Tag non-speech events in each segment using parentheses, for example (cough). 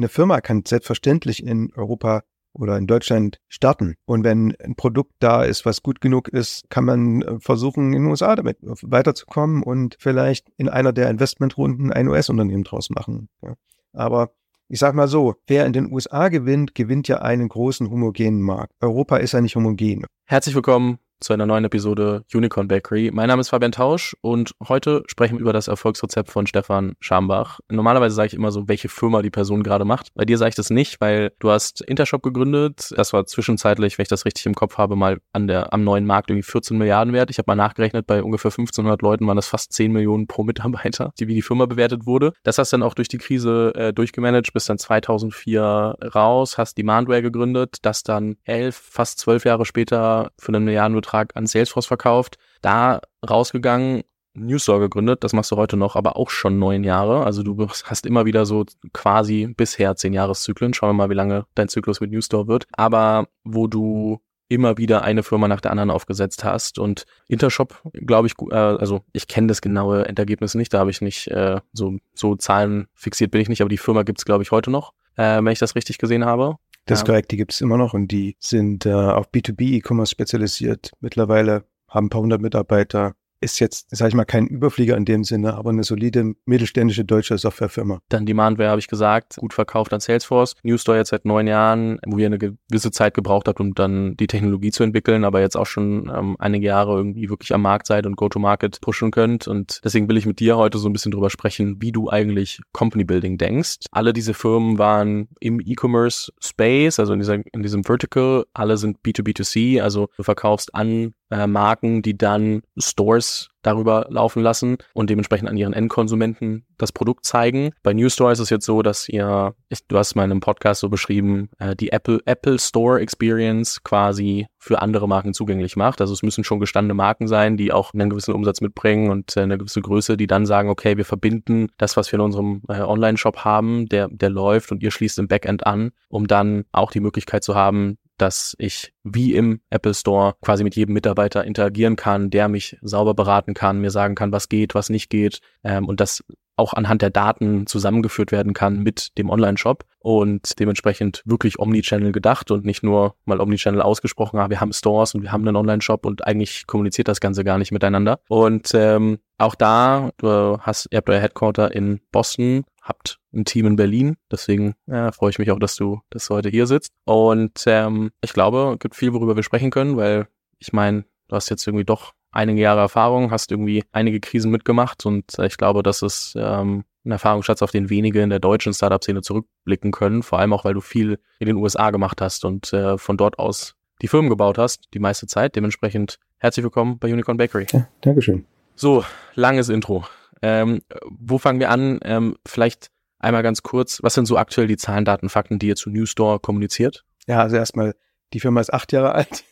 eine Firma kann selbstverständlich in Europa oder in Deutschland starten. Und wenn ein Produkt da ist, was gut genug ist, kann man äh, versuchen, in den USA damit weiterzukommen und vielleicht in einer der Investmentrunden ein US-Unternehmen draus machen. Ja. Aber ich sag mal so, wer in den USA gewinnt, gewinnt ja einen großen homogenen Markt. Europa ist ja nicht homogen. Herzlich willkommen zu einer neuen Episode Unicorn Bakery. Mein Name ist Fabian Tausch und heute sprechen wir über das Erfolgsrezept von Stefan Schambach. Normalerweise sage ich immer so, welche Firma die Person gerade macht. Bei dir sage ich das nicht, weil du hast Intershop gegründet. Das war zwischenzeitlich, wenn ich das richtig im Kopf habe, mal an der, am neuen Markt irgendwie 14 Milliarden wert. Ich habe mal nachgerechnet, bei ungefähr 1500 Leuten waren das fast 10 Millionen pro Mitarbeiter, die wie die Firma bewertet wurde. Das hast dann auch durch die Krise äh, durchgemanagt, bis dann 2004 raus, hast Demandware gegründet, das dann elf, fast zwölf Jahre später für einen Milliardenbetrag Vertrag an Salesforce verkauft, da rausgegangen, Newsstore gegründet, das machst du heute noch, aber auch schon neun Jahre. Also du hast immer wieder so quasi bisher zehn Jahreszyklen. Schauen wir mal, wie lange dein Zyklus mit Newsstore wird. Aber wo du immer wieder eine Firma nach der anderen aufgesetzt hast. Und Intershop, glaube ich, äh, also ich kenne das genaue Endergebnis nicht, da habe ich nicht äh, so, so Zahlen fixiert bin ich nicht, aber die Firma gibt es, glaube ich, heute noch, äh, wenn ich das richtig gesehen habe. Das ist korrekt, die gibt es immer noch und die sind äh, auf B2B E-Commerce spezialisiert. Mittlerweile haben ein paar hundert Mitarbeiter, ist jetzt, sage ich mal, kein Überflieger in dem Sinne, aber eine solide mittelständische deutsche Softwarefirma. Dann Demandware, habe ich gesagt, gut verkauft an Salesforce. Newstore jetzt seit neun Jahren, wo ihr eine gewisse Zeit gebraucht habt, um dann die Technologie zu entwickeln, aber jetzt auch schon ähm, einige Jahre irgendwie wirklich am Markt seid und Go-to-Market pushen könnt. Und deswegen will ich mit dir heute so ein bisschen drüber sprechen, wie du eigentlich Company Building denkst. Alle diese Firmen waren im E-Commerce Space, also in, dieser, in diesem Vertical. Alle sind B2B2C, also du verkaufst an äh, Marken, die dann Stores darüber laufen lassen und dementsprechend an ihren Endkonsumenten das Produkt zeigen. Bei New Store ist es jetzt so, dass ihr, ich, du hast mal in einem Podcast so beschrieben, äh, die Apple, Apple Store Experience quasi für andere Marken zugänglich macht. Also es müssen schon gestandene Marken sein, die auch einen gewissen Umsatz mitbringen und äh, eine gewisse Größe, die dann sagen, okay, wir verbinden das, was wir in unserem äh, Online-Shop haben, der, der läuft und ihr schließt im Backend an, um dann auch die Möglichkeit zu haben, dass ich wie im Apple Store quasi mit jedem Mitarbeiter interagieren kann, der mich sauber beraten kann, mir sagen kann, was geht, was nicht geht ähm, und das auch anhand der Daten zusammengeführt werden kann mit dem Online-Shop und dementsprechend wirklich Omnichannel gedacht und nicht nur mal Omnichannel ausgesprochen, ah, wir haben Stores und wir haben einen Online-Shop und eigentlich kommuniziert das Ganze gar nicht miteinander. Und ähm, auch da, du hast, ihr habt euer Headquarter in Boston, habt ein Team in Berlin. Deswegen ja, freue ich mich auch, dass du, dass du heute hier sitzt. Und ähm, ich glaube, es gibt viel, worüber wir sprechen können, weil ich meine, du hast jetzt irgendwie doch einige Jahre Erfahrung, hast irgendwie einige Krisen mitgemacht und äh, ich glaube, das ist ähm, ein Erfahrungsschatz, auf den wenige in der deutschen Startup-Szene zurückblicken können, vor allem auch, weil du viel in den USA gemacht hast und äh, von dort aus die Firmen gebaut hast, die meiste Zeit. Dementsprechend herzlich willkommen bei Unicorn Bakery. Ja, Dankeschön. So, langes Intro. Ähm, wo fangen wir an? Ähm, vielleicht einmal ganz kurz, was sind so aktuell die Zahlen, Daten, Fakten, die ihr zu New Store kommuniziert? Ja, also erstmal, die Firma ist acht Jahre alt.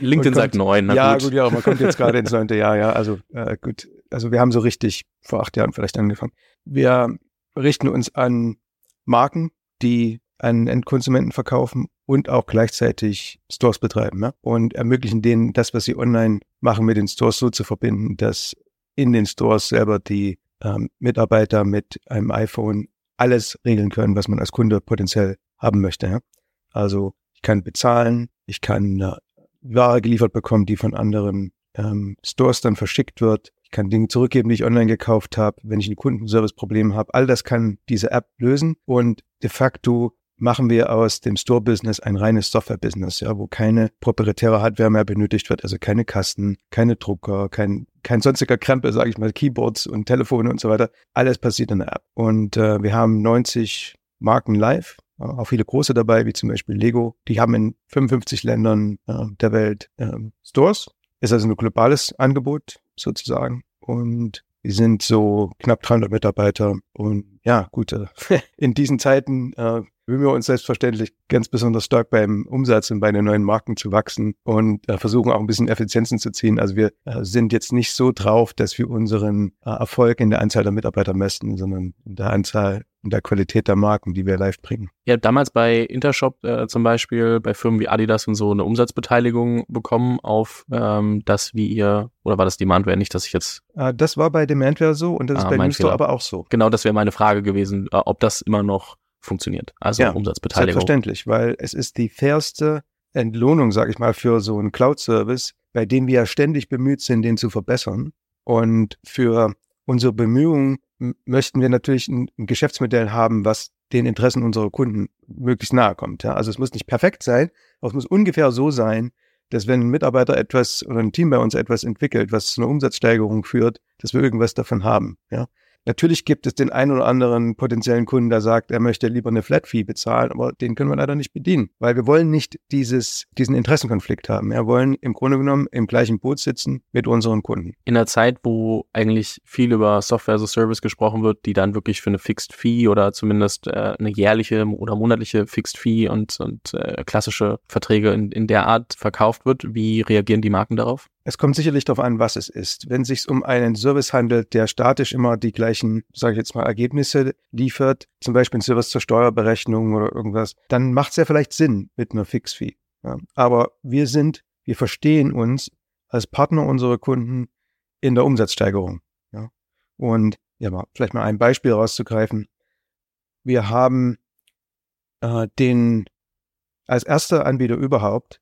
LinkedIn kommt, sagt neun. Ja, gut. gut, ja, man kommt jetzt gerade ins (laughs) neunte Jahr, ja. Also äh, gut, also wir haben so richtig vor acht Jahren vielleicht angefangen. Wir richten uns an Marken, die an Endkonsumenten verkaufen und auch gleichzeitig Stores betreiben ja? und ermöglichen denen das, was sie online machen, mit den Stores so zu verbinden, dass in den Stores selber die ähm, Mitarbeiter mit einem iPhone alles regeln können, was man als Kunde potenziell haben möchte. Ja? Also ich kann bezahlen, ich kann eine Ware geliefert bekommen, die von anderen ähm, Stores dann verschickt wird. Ich kann Dinge zurückgeben, die ich online gekauft habe, wenn ich ein Kundenservice-Problem habe. All das kann diese App lösen und de facto machen wir aus dem Store-Business ein reines Software-Business, ja, wo keine proprietäre Hardware mehr benötigt wird, also keine Kasten, keine Drucker, kein, kein sonstiger Krempel, sage ich mal, Keyboards und Telefone und so weiter. Alles passiert in der App. Und äh, wir haben 90 Marken live, auch viele große dabei, wie zum Beispiel Lego. Die haben in 55 Ländern äh, der Welt äh, Stores. Ist also ein globales Angebot sozusagen. Und wir sind so knapp 300 Mitarbeiter. Und ja, gut, äh, (laughs) in diesen Zeiten äh, bemühen wir uns selbstverständlich ganz besonders stark beim Umsatz und bei den neuen Marken zu wachsen und äh, versuchen auch ein bisschen Effizienzen zu ziehen. Also wir äh, sind jetzt nicht so drauf, dass wir unseren äh, Erfolg in der Anzahl der Mitarbeiter messen, sondern in der Anzahl und der Qualität der Marken, die wir live bringen. Ihr habt damals bei Intershop äh, zum Beispiel, bei Firmen wie Adidas und so eine Umsatzbeteiligung bekommen auf ähm, das, wie ihr, oder war das Demandware nicht, dass ich jetzt... Äh, das war bei Demandware so und das ah, ist bei Newstore aber auch so. Genau, das wäre meine Frage gewesen, äh, ob das immer noch funktioniert. Also Ja, Umsatzbeteiligung. Selbstverständlich, weil es ist die fairste Entlohnung, sage ich mal, für so einen Cloud-Service, bei dem wir ja ständig bemüht sind, den zu verbessern. Und für unsere Bemühungen möchten wir natürlich ein, ein Geschäftsmodell haben, was den Interessen unserer Kunden möglichst nahe kommt. Ja? Also es muss nicht perfekt sein, aber es muss ungefähr so sein, dass wenn ein Mitarbeiter etwas oder ein Team bei uns etwas entwickelt, was zu einer Umsatzsteigerung führt, dass wir irgendwas davon haben. Ja? Natürlich gibt es den einen oder anderen potenziellen Kunden, der sagt, er möchte lieber eine Flat Fee bezahlen, aber den können wir leider nicht bedienen, weil wir wollen nicht dieses, diesen Interessenkonflikt haben. Wir wollen im Grunde genommen im gleichen Boot sitzen mit unseren Kunden. in der Zeit, wo eigentlich viel über Software as a Service gesprochen wird, die dann wirklich für eine Fixed Fee oder zumindest äh, eine jährliche oder monatliche Fixed Fee und, und äh, klassische Verträge in, in der Art verkauft wird, wie reagieren die Marken darauf? Es kommt sicherlich darauf an, was es ist. Wenn es sich um einen Service handelt, der statisch immer die gleichen, sage ich jetzt mal, Ergebnisse liefert, zum Beispiel ein Service zur Steuerberechnung oder irgendwas, dann macht es ja vielleicht Sinn mit einer Fix-Fee. Ja. Aber wir sind, wir verstehen uns als Partner unserer Kunden in der Umsatzsteigerung. Ja. Und ja, mal, vielleicht mal ein Beispiel rauszugreifen. Wir haben äh, den als erster Anbieter überhaupt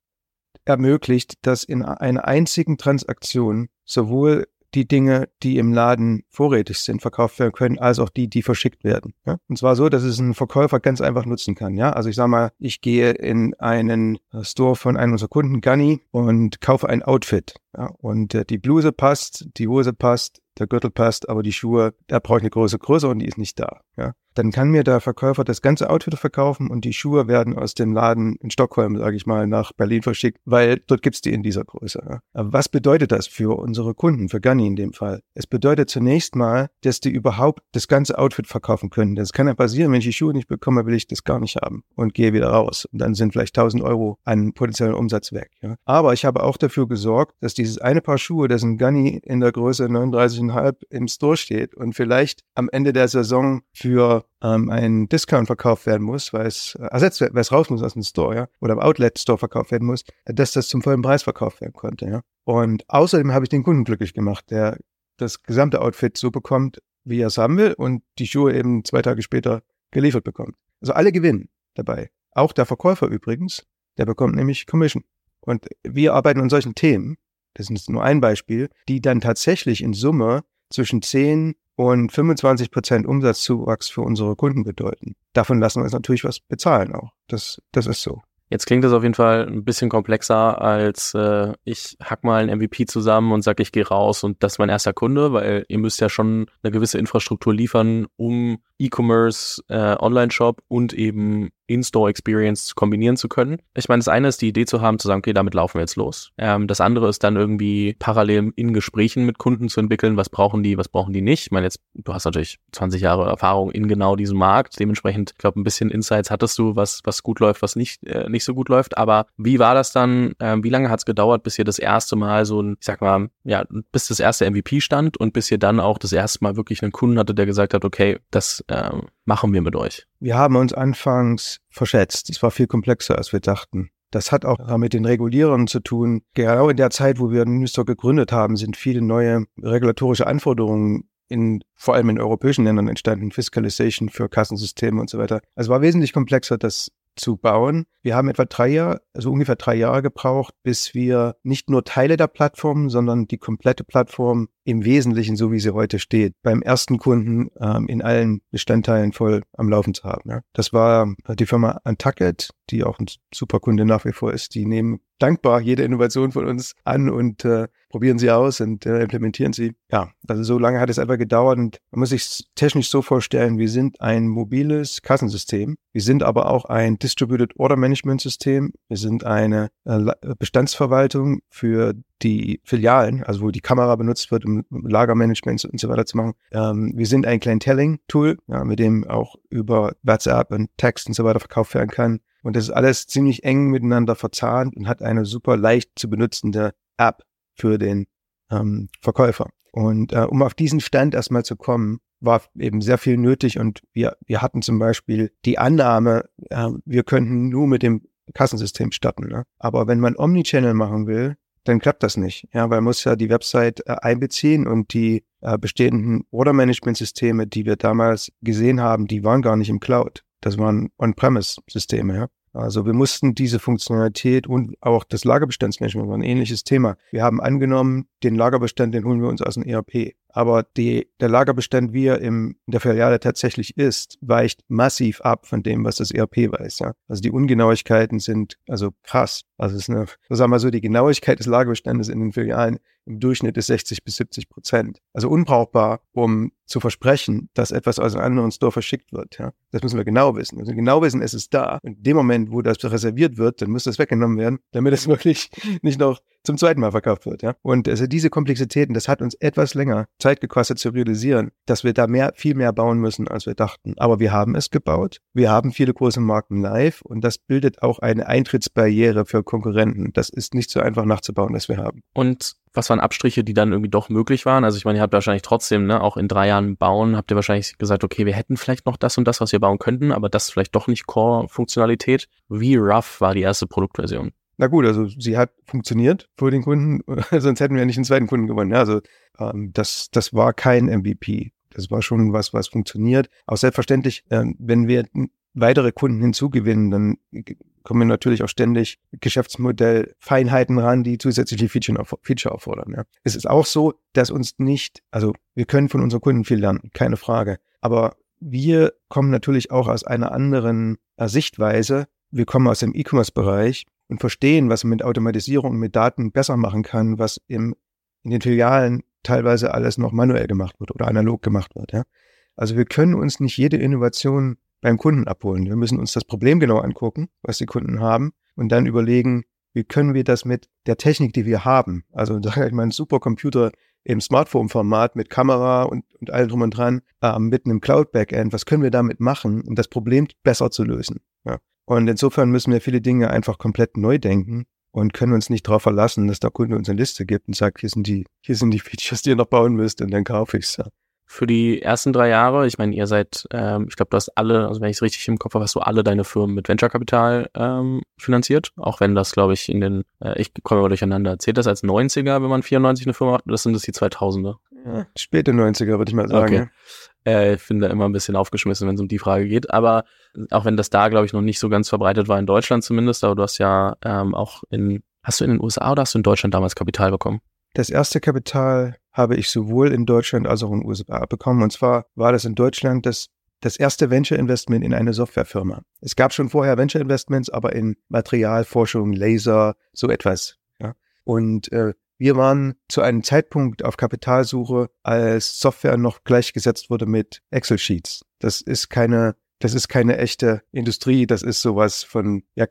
ermöglicht, dass in einer einzigen Transaktion sowohl die Dinge, die im Laden vorrätig sind, verkauft werden können, als auch die, die verschickt werden. Ja? Und zwar so, dass es ein Verkäufer ganz einfach nutzen kann. Ja, also ich sage mal, ich gehe in einen äh, Store von einem unserer Kunden, Gunny, und kaufe ein Outfit. Ja? Und äh, die Bluse passt, die Hose passt, der Gürtel passt, aber die Schuhe, da brauche ich eine große Größe und die ist nicht da. Ja? Dann kann mir der Verkäufer das ganze Outfit verkaufen und die Schuhe werden aus dem Laden in Stockholm, sage ich mal, nach Berlin verschickt, weil dort gibt's die in dieser Größe. Aber was bedeutet das für unsere Kunden, für Gunny in dem Fall? Es bedeutet zunächst mal, dass die überhaupt das ganze Outfit verkaufen können. Das kann ja passieren, wenn ich die Schuhe nicht bekomme, will ich das gar nicht haben und gehe wieder raus. Und dann sind vielleicht 1000 Euro an potenziellen Umsatz weg. Ja? Aber ich habe auch dafür gesorgt, dass dieses eine Paar Schuhe, das ein Gunny in der Größe 39,5 im Store steht und vielleicht am Ende der Saison für ähm, einen Discount verkauft werden muss, weil es äh, ersetzt wird, weil es raus muss aus dem Store, ja, oder im Outlet Store verkauft werden muss, äh, dass das zum vollen Preis verkauft werden konnte, ja. Und außerdem habe ich den Kunden glücklich gemacht, der das gesamte Outfit so bekommt, wie er es haben will und die Schuhe eben zwei Tage später geliefert bekommt. Also alle gewinnen dabei. Auch der Verkäufer übrigens, der bekommt nämlich Commission. Und wir arbeiten an solchen Themen, das ist nur ein Beispiel, die dann tatsächlich in Summe zwischen 10 und 25 Prozent Umsatzzuwachs für unsere Kunden bedeuten. Davon lassen wir uns natürlich was bezahlen auch. Das, das ist so. Jetzt klingt das auf jeden Fall ein bisschen komplexer als äh, ich hack mal ein MVP zusammen und sag, ich gehe raus und das ist mein erster Kunde, weil ihr müsst ja schon eine gewisse Infrastruktur liefern, um E-Commerce, äh, Online-Shop und eben In-Store-Experience kombinieren zu können. Ich meine, das eine ist die Idee zu haben, zu sagen, okay, damit laufen wir jetzt los. Ähm, das andere ist dann irgendwie parallel in Gesprächen mit Kunden zu entwickeln, was brauchen die, was brauchen die nicht. Ich meine, jetzt, du hast natürlich 20 Jahre Erfahrung in genau diesem Markt. Dementsprechend, ich glaube, ein bisschen Insights hattest du, was, was gut läuft, was nicht, äh, nicht so gut läuft. Aber wie war das dann? Ähm, wie lange hat es gedauert, bis ihr das erste Mal so ein, ich sag mal, ja, bis das erste MVP stand und bis ihr dann auch das erste Mal wirklich einen Kunden hatte, der gesagt hat, okay, das ähm, machen wir mit euch? Wir haben uns anfangs verschätzt. Es war viel komplexer, als wir dachten. Das hat auch mit den Regulierern zu tun. Genau in der Zeit, wo wir Newstore gegründet haben, sind viele neue regulatorische Anforderungen in, vor allem in europäischen Ländern entstanden. Fiscalization für Kassensysteme und so weiter. Also war wesentlich komplexer, das zu bauen. Wir haben etwa drei Jahre, also ungefähr drei Jahre gebraucht, bis wir nicht nur Teile der Plattform, sondern die komplette Plattform im Wesentlichen, so wie sie heute steht, beim ersten Kunden ähm, in allen Bestandteilen voll am Laufen zu haben. Ja. Das war die Firma Untucket, die auch ein super Kunde nach wie vor ist. Die nehmen dankbar jede Innovation von uns an und äh, probieren sie aus und äh, implementieren sie. Ja, also so lange hat es einfach gedauert und man muss sich technisch so vorstellen, wir sind ein mobiles Kassensystem. Wir sind aber auch ein Distributed Order Management System. Wir sind eine äh, Bestandsverwaltung für die Filialen, also wo die Kamera benutzt wird, um Lagermanagement und so weiter zu machen. Ähm, wir sind ein Clienteling-Tool, ja, mit dem auch über WhatsApp und Text und so weiter verkauft werden kann. Und das ist alles ziemlich eng miteinander verzahnt und hat eine super leicht zu benutzende App für den ähm, Verkäufer. Und äh, um auf diesen Stand erstmal zu kommen, war eben sehr viel nötig und wir, wir hatten zum Beispiel die Annahme, äh, wir könnten nur mit dem Kassensystem starten. Ne? Aber wenn man Omnichannel machen will, dann klappt das nicht. Ja, weil man muss ja die Website äh, einbeziehen und die äh, bestehenden Order-Management-Systeme, die wir damals gesehen haben, die waren gar nicht im Cloud. das waren On-Premise-Systeme, ja. Also wir mussten diese Funktionalität und auch das Lagerbestandsmanagement war ein ähnliches Thema. Wir haben angenommen, den Lagerbestand, den holen wir uns aus dem ERP. Aber die, der Lagerbestand, wie er im, in der Filiale tatsächlich ist, weicht massiv ab von dem, was das ERP weiß. Ja? Also die Ungenauigkeiten sind also krass. Also es ist eine, sagen wir so, die Genauigkeit des Lagerbestandes in den Filialen im Durchschnitt ist 60 bis 70 Prozent. Also unbrauchbar, um zu versprechen, dass etwas aus einem anderen Store verschickt wird. Ja? Das müssen wir genau wissen. Also genau wissen, es ist da. Und in dem Moment, wo das reserviert wird, dann muss das weggenommen werden, damit es (laughs) wirklich nicht noch zum zweiten Mal verkauft wird. Ja? Und also diese Komplexitäten, das hat uns etwas länger Zeit gekostet zu realisieren, dass wir da mehr, viel mehr bauen müssen, als wir dachten. Aber wir haben es gebaut. Wir haben viele große Marken live und das bildet auch eine Eintrittsbarriere für Konkurrenten. Das ist nicht so einfach nachzubauen, was wir haben. Und was waren Abstriche, die dann irgendwie doch möglich waren? Also ich meine, ihr habt wahrscheinlich trotzdem, ne, auch in drei Jahren bauen, habt ihr wahrscheinlich gesagt, okay, wir hätten vielleicht noch das und das, was wir bauen könnten, aber das vielleicht doch nicht Core-Funktionalität. Wie rough war die erste Produktversion? Na gut, also sie hat funktioniert für den Kunden, (laughs) sonst hätten wir nicht einen zweiten Kunden gewonnen. Ja, also ähm, das, das war kein MVP. Das war schon was, was funktioniert. Auch selbstverständlich, äh, wenn wir weitere Kunden hinzugewinnen, dann kommen wir natürlich auch ständig Geschäftsmodell-Feinheiten ran, die zusätzliche Feature, Feature erfordern. Ja. Es ist auch so, dass uns nicht, also wir können von unseren Kunden viel lernen, keine Frage. Aber wir kommen natürlich auch aus einer anderen äh, Sichtweise. Wir kommen aus dem E-Commerce-Bereich und verstehen, was man mit Automatisierung und mit Daten besser machen kann, was im, in den Filialen teilweise alles noch manuell gemacht wird oder analog gemacht wird. Ja? Also wir können uns nicht jede Innovation beim Kunden abholen. Wir müssen uns das Problem genau angucken, was die Kunden haben und dann überlegen, wie können wir das mit der Technik, die wir haben, also (laughs) sage ich mal, ein Supercomputer im Smartphone-Format mit Kamera und, und allem drum und dran, äh, mit einem Cloud-Backend, was können wir damit machen, um das Problem besser zu lösen? Ja. Und insofern müssen wir viele Dinge einfach komplett neu denken und können uns nicht darauf verlassen, dass der Kunde uns eine Liste gibt und sagt, hier sind die, hier sind die (laughs) Features, die ihr noch bauen müsst und dann kaufe ich's. Ja. Für die ersten drei Jahre, ich meine, ihr seid, ähm, ich glaube, du hast alle, also wenn ich es richtig im Kopf habe, hast du alle deine Firmen mit Venture-Kapital ähm, finanziert, auch wenn das, glaube ich, in den, äh, ich komme mal durcheinander, zählt das als 90er, wenn man 94 eine Firma macht, oder sind das die 2000er? Ja, späte 90er, würde ich mal sagen. Okay. Äh, ich finde immer ein bisschen aufgeschmissen, wenn es um die Frage geht. Aber auch wenn das da, glaube ich, noch nicht so ganz verbreitet war, in Deutschland zumindest, aber du hast ja ähm, auch in, hast du in den USA oder hast du in Deutschland damals Kapital bekommen? Das erste Kapital habe ich sowohl in Deutschland als auch in den USA bekommen. Und zwar war das in Deutschland das, das erste Venture Investment in eine Softwarefirma. Es gab schon vorher Venture Investments, aber in Materialforschung, Laser, so etwas. Ja. Und äh, wir waren zu einem Zeitpunkt auf Kapitalsuche, als Software noch gleichgesetzt wurde mit Excel-Sheets. Das ist keine, das ist keine echte Industrie, das ist sowas von ja,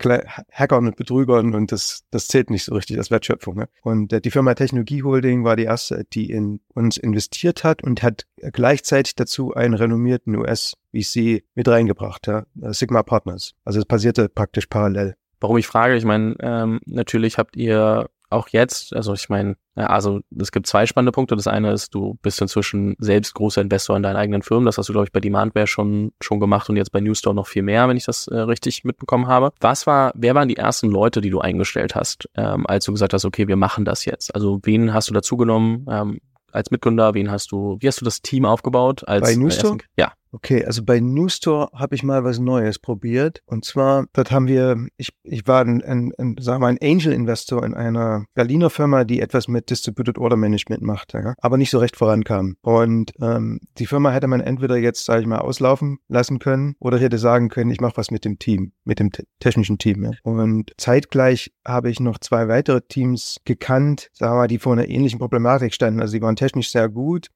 Hackern und Betrügern und das, das zählt nicht so richtig als Wertschöpfung. Ne? Und äh, die Firma Technologie Holding war die erste, die in uns investiert hat und hat gleichzeitig dazu einen renommierten US-VC mit reingebracht, ja? Sigma Partners. Also es passierte praktisch parallel. Warum ich frage, ich meine, ähm, natürlich habt ihr auch jetzt, also ich meine, also es gibt zwei spannende Punkte. Das eine ist, du bist inzwischen selbst großer Investor in deinen eigenen Firmen. Das hast du, glaube ich, bei Demandware schon, schon gemacht und jetzt bei Newstore noch viel mehr, wenn ich das äh, richtig mitbekommen habe. Was war, wer waren die ersten Leute, die du eingestellt hast, ähm, als du gesagt hast, okay, wir machen das jetzt? Also wen hast du dazu genommen ähm, als Mitgründer? Wen hast du, wie hast du das Team aufgebaut? Als, bei Newstore? ja. Okay, also bei Newstore habe ich mal was Neues probiert. Und zwar, dort haben wir, ich, ich war ein, ein, ein sagen wir ein Angel-Investor in einer Berliner Firma, die etwas mit Distributed Order Management machte, ja, aber nicht so recht vorankam. Und ähm, die Firma hätte man entweder jetzt, sage ich mal, auslaufen lassen können oder hätte sagen können, ich mache was mit dem Team, mit dem technischen Team. Ja. Und zeitgleich habe ich noch zwei weitere Teams gekannt, sagen wir mal, die vor einer ähnlichen Problematik standen. Also die waren technisch sehr gut,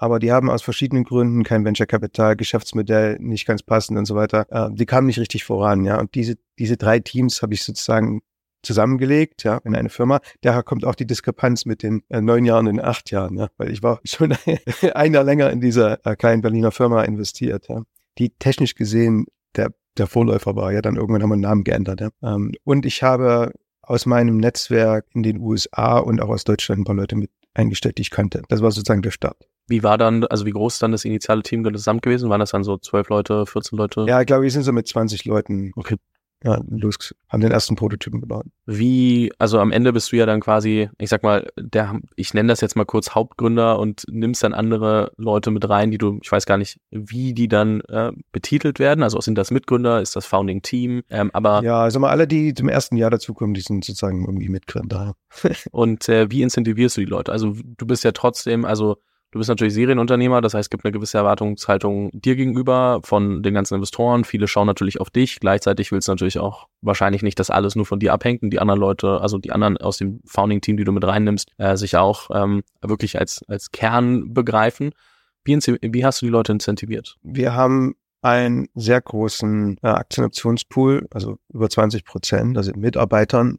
aber die haben aus verschiedenen Gründen kein Venture Capital, Geschäftsmodell nicht ganz passend und so weiter. Äh, die kamen nicht richtig voran, ja. Und diese, diese drei Teams habe ich sozusagen zusammengelegt, ja, in eine Firma. Daher kommt auch die Diskrepanz mit den äh, neun Jahren und acht Jahren, ja, weil ich war (laughs) schon (laughs) ein Jahr länger in dieser äh, kleinen Berliner Firma investiert, ja, die technisch gesehen der, der Vorläufer war. Ja, dann irgendwann haben wir den Namen geändert, ja. Ähm, und ich habe aus meinem Netzwerk in den USA und auch aus Deutschland ein paar Leute mit eingestellt, die ich kannte. Das war sozusagen der Start. Wie war dann, also wie groß ist dann das initiale Team gesamt gewesen? Waren das dann so zwölf Leute, 14 Leute? Ja, ich glaube, wir sind so mit 20 Leuten. Okay. ja, los, haben den ersten Prototypen gebaut. Wie, also am Ende bist du ja dann quasi, ich sag mal, der, ich nenne das jetzt mal kurz Hauptgründer und nimmst dann andere Leute mit rein, die du, ich weiß gar nicht, wie die dann äh, betitelt werden. Also sind das Mitgründer, ist das Founding Team, ähm, aber. Ja, also mal alle, die zum ersten Jahr dazukommen, die sind sozusagen irgendwie Mitgründer. und äh, wie incentivierst du die Leute? Also du bist ja trotzdem, also Du bist natürlich Serienunternehmer, das heißt, es gibt eine gewisse Erwartungshaltung dir gegenüber von den ganzen Investoren. Viele schauen natürlich auf dich. Gleichzeitig willst du natürlich auch wahrscheinlich nicht, dass alles nur von dir abhängt und die anderen Leute, also die anderen aus dem Founding-Team, die du mit reinnimmst, äh, sich auch ähm, wirklich als, als Kern begreifen. Wie, wie hast du die Leute incentiviert? Wir haben einen sehr großen äh, Aktienoptionspool, also über 20 Prozent, also Mitarbeitern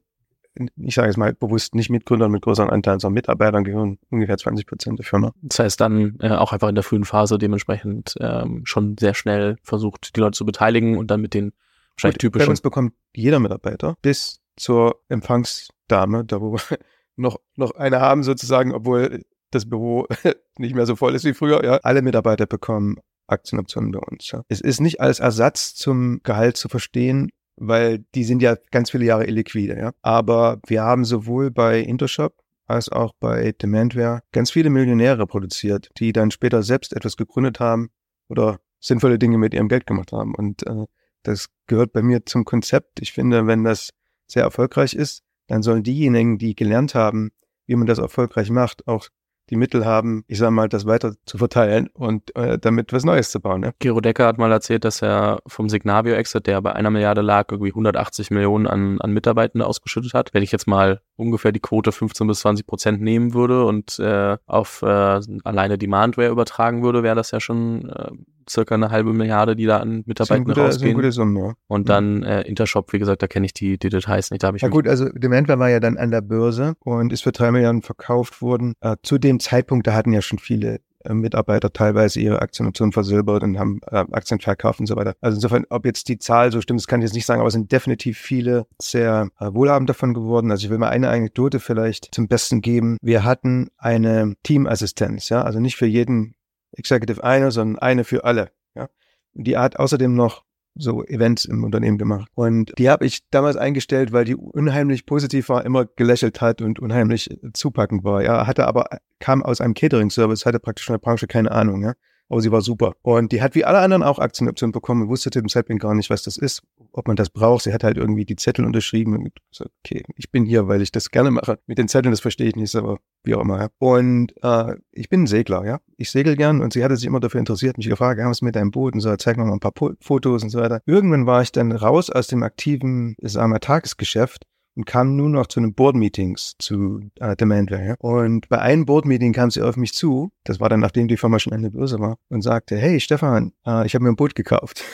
ich sage jetzt mal bewusst nicht Mitgründern mit größeren Anteilen, sondern Mitarbeitern gehören ungefähr 20 Prozent der Firma. Das heißt dann äh, auch einfach in der frühen Phase dementsprechend ähm, schon sehr schnell versucht, die Leute zu beteiligen und dann mit den wahrscheinlich und typischen. Bei uns bekommt jeder Mitarbeiter bis zur Empfangsdame, da wo wir (laughs) noch, noch eine haben sozusagen, obwohl das Büro (laughs) nicht mehr so voll ist wie früher. Ja, alle Mitarbeiter bekommen Aktienoptionen bei uns. Ja. Es ist nicht als Ersatz zum Gehalt zu verstehen, weil die sind ja ganz viele Jahre illiquide. Ja? Aber wir haben sowohl bei Intershop als auch bei Demandware ganz viele Millionäre produziert, die dann später selbst etwas gegründet haben oder sinnvolle Dinge mit ihrem Geld gemacht haben. Und äh, das gehört bei mir zum Konzept. Ich finde, wenn das sehr erfolgreich ist, dann sollen diejenigen, die gelernt haben, wie man das erfolgreich macht, auch die Mittel haben, ich sage mal, das weiter zu verteilen und äh, damit was Neues zu bauen. Ne? Gero Decker hat mal erzählt, dass er vom Signavio-Exit, der bei einer Milliarde lag, irgendwie 180 Millionen an, an Mitarbeitende ausgeschüttet hat. Wenn ich jetzt mal ungefähr die Quote 15 bis 20 Prozent nehmen würde und äh, auf äh, alleine Demandware übertragen würde, wäre das ja schon äh, circa eine halbe Milliarde, die da an Mitarbeitern gute, rausgehen. Gute Summe, ja. Und dann äh, Intershop, wie gesagt, da kenne ich die, die Details nicht. Da ich ja gut, also Demandware war ja dann an der Börse und ist für drei Milliarden verkauft worden. Äh, zu dem Zeitpunkt, da hatten ja schon viele Mitarbeiter teilweise ihre Aktienoptionen versilbert und haben äh, Aktien verkauft und so weiter. Also insofern, ob jetzt die Zahl so stimmt, das kann ich jetzt nicht sagen, aber es sind definitiv viele sehr äh, wohlhabend davon geworden. Also ich will mal eine Anekdote vielleicht zum Besten geben. Wir hatten eine Teamassistenz, ja, also nicht für jeden Executive eine, sondern eine für alle. Ja. Die hat außerdem noch so Events im Unternehmen gemacht. Und die habe ich damals eingestellt, weil die unheimlich positiv war, immer gelächelt hat und unheimlich zupackend war. Ja, hatte aber, kam aus einem Catering-Service, hatte praktisch in der Branche keine Ahnung, ja aber sie war super. Und die hat wie alle anderen auch Aktienoptionen bekommen und wusste zu dem Zeitpunkt gar nicht, was das ist, ob man das braucht. Sie hat halt irgendwie die Zettel unterschrieben und gesagt, okay, ich bin hier, weil ich das gerne mache. Mit den Zetteln, das verstehe ich nicht, aber wie auch immer. Ja. Und äh, ich bin ein Segler, ja. Ich segel gern und sie hatte sich immer dafür interessiert, mich gefragt, ja, was mit deinem Boot und so, zeig mir mal ein paar Fotos und so weiter. Irgendwann war ich dann raus aus dem aktiven, sagen wir, Tagesgeschäft und kam nur noch zu den Board-Meetings zu äh, Demandware. Und bei einem Board-Meeting kam sie auf mich zu, das war dann nachdem die Firma schon an der Börse war, und sagte, hey Stefan, äh, ich habe mir ein Boot gekauft.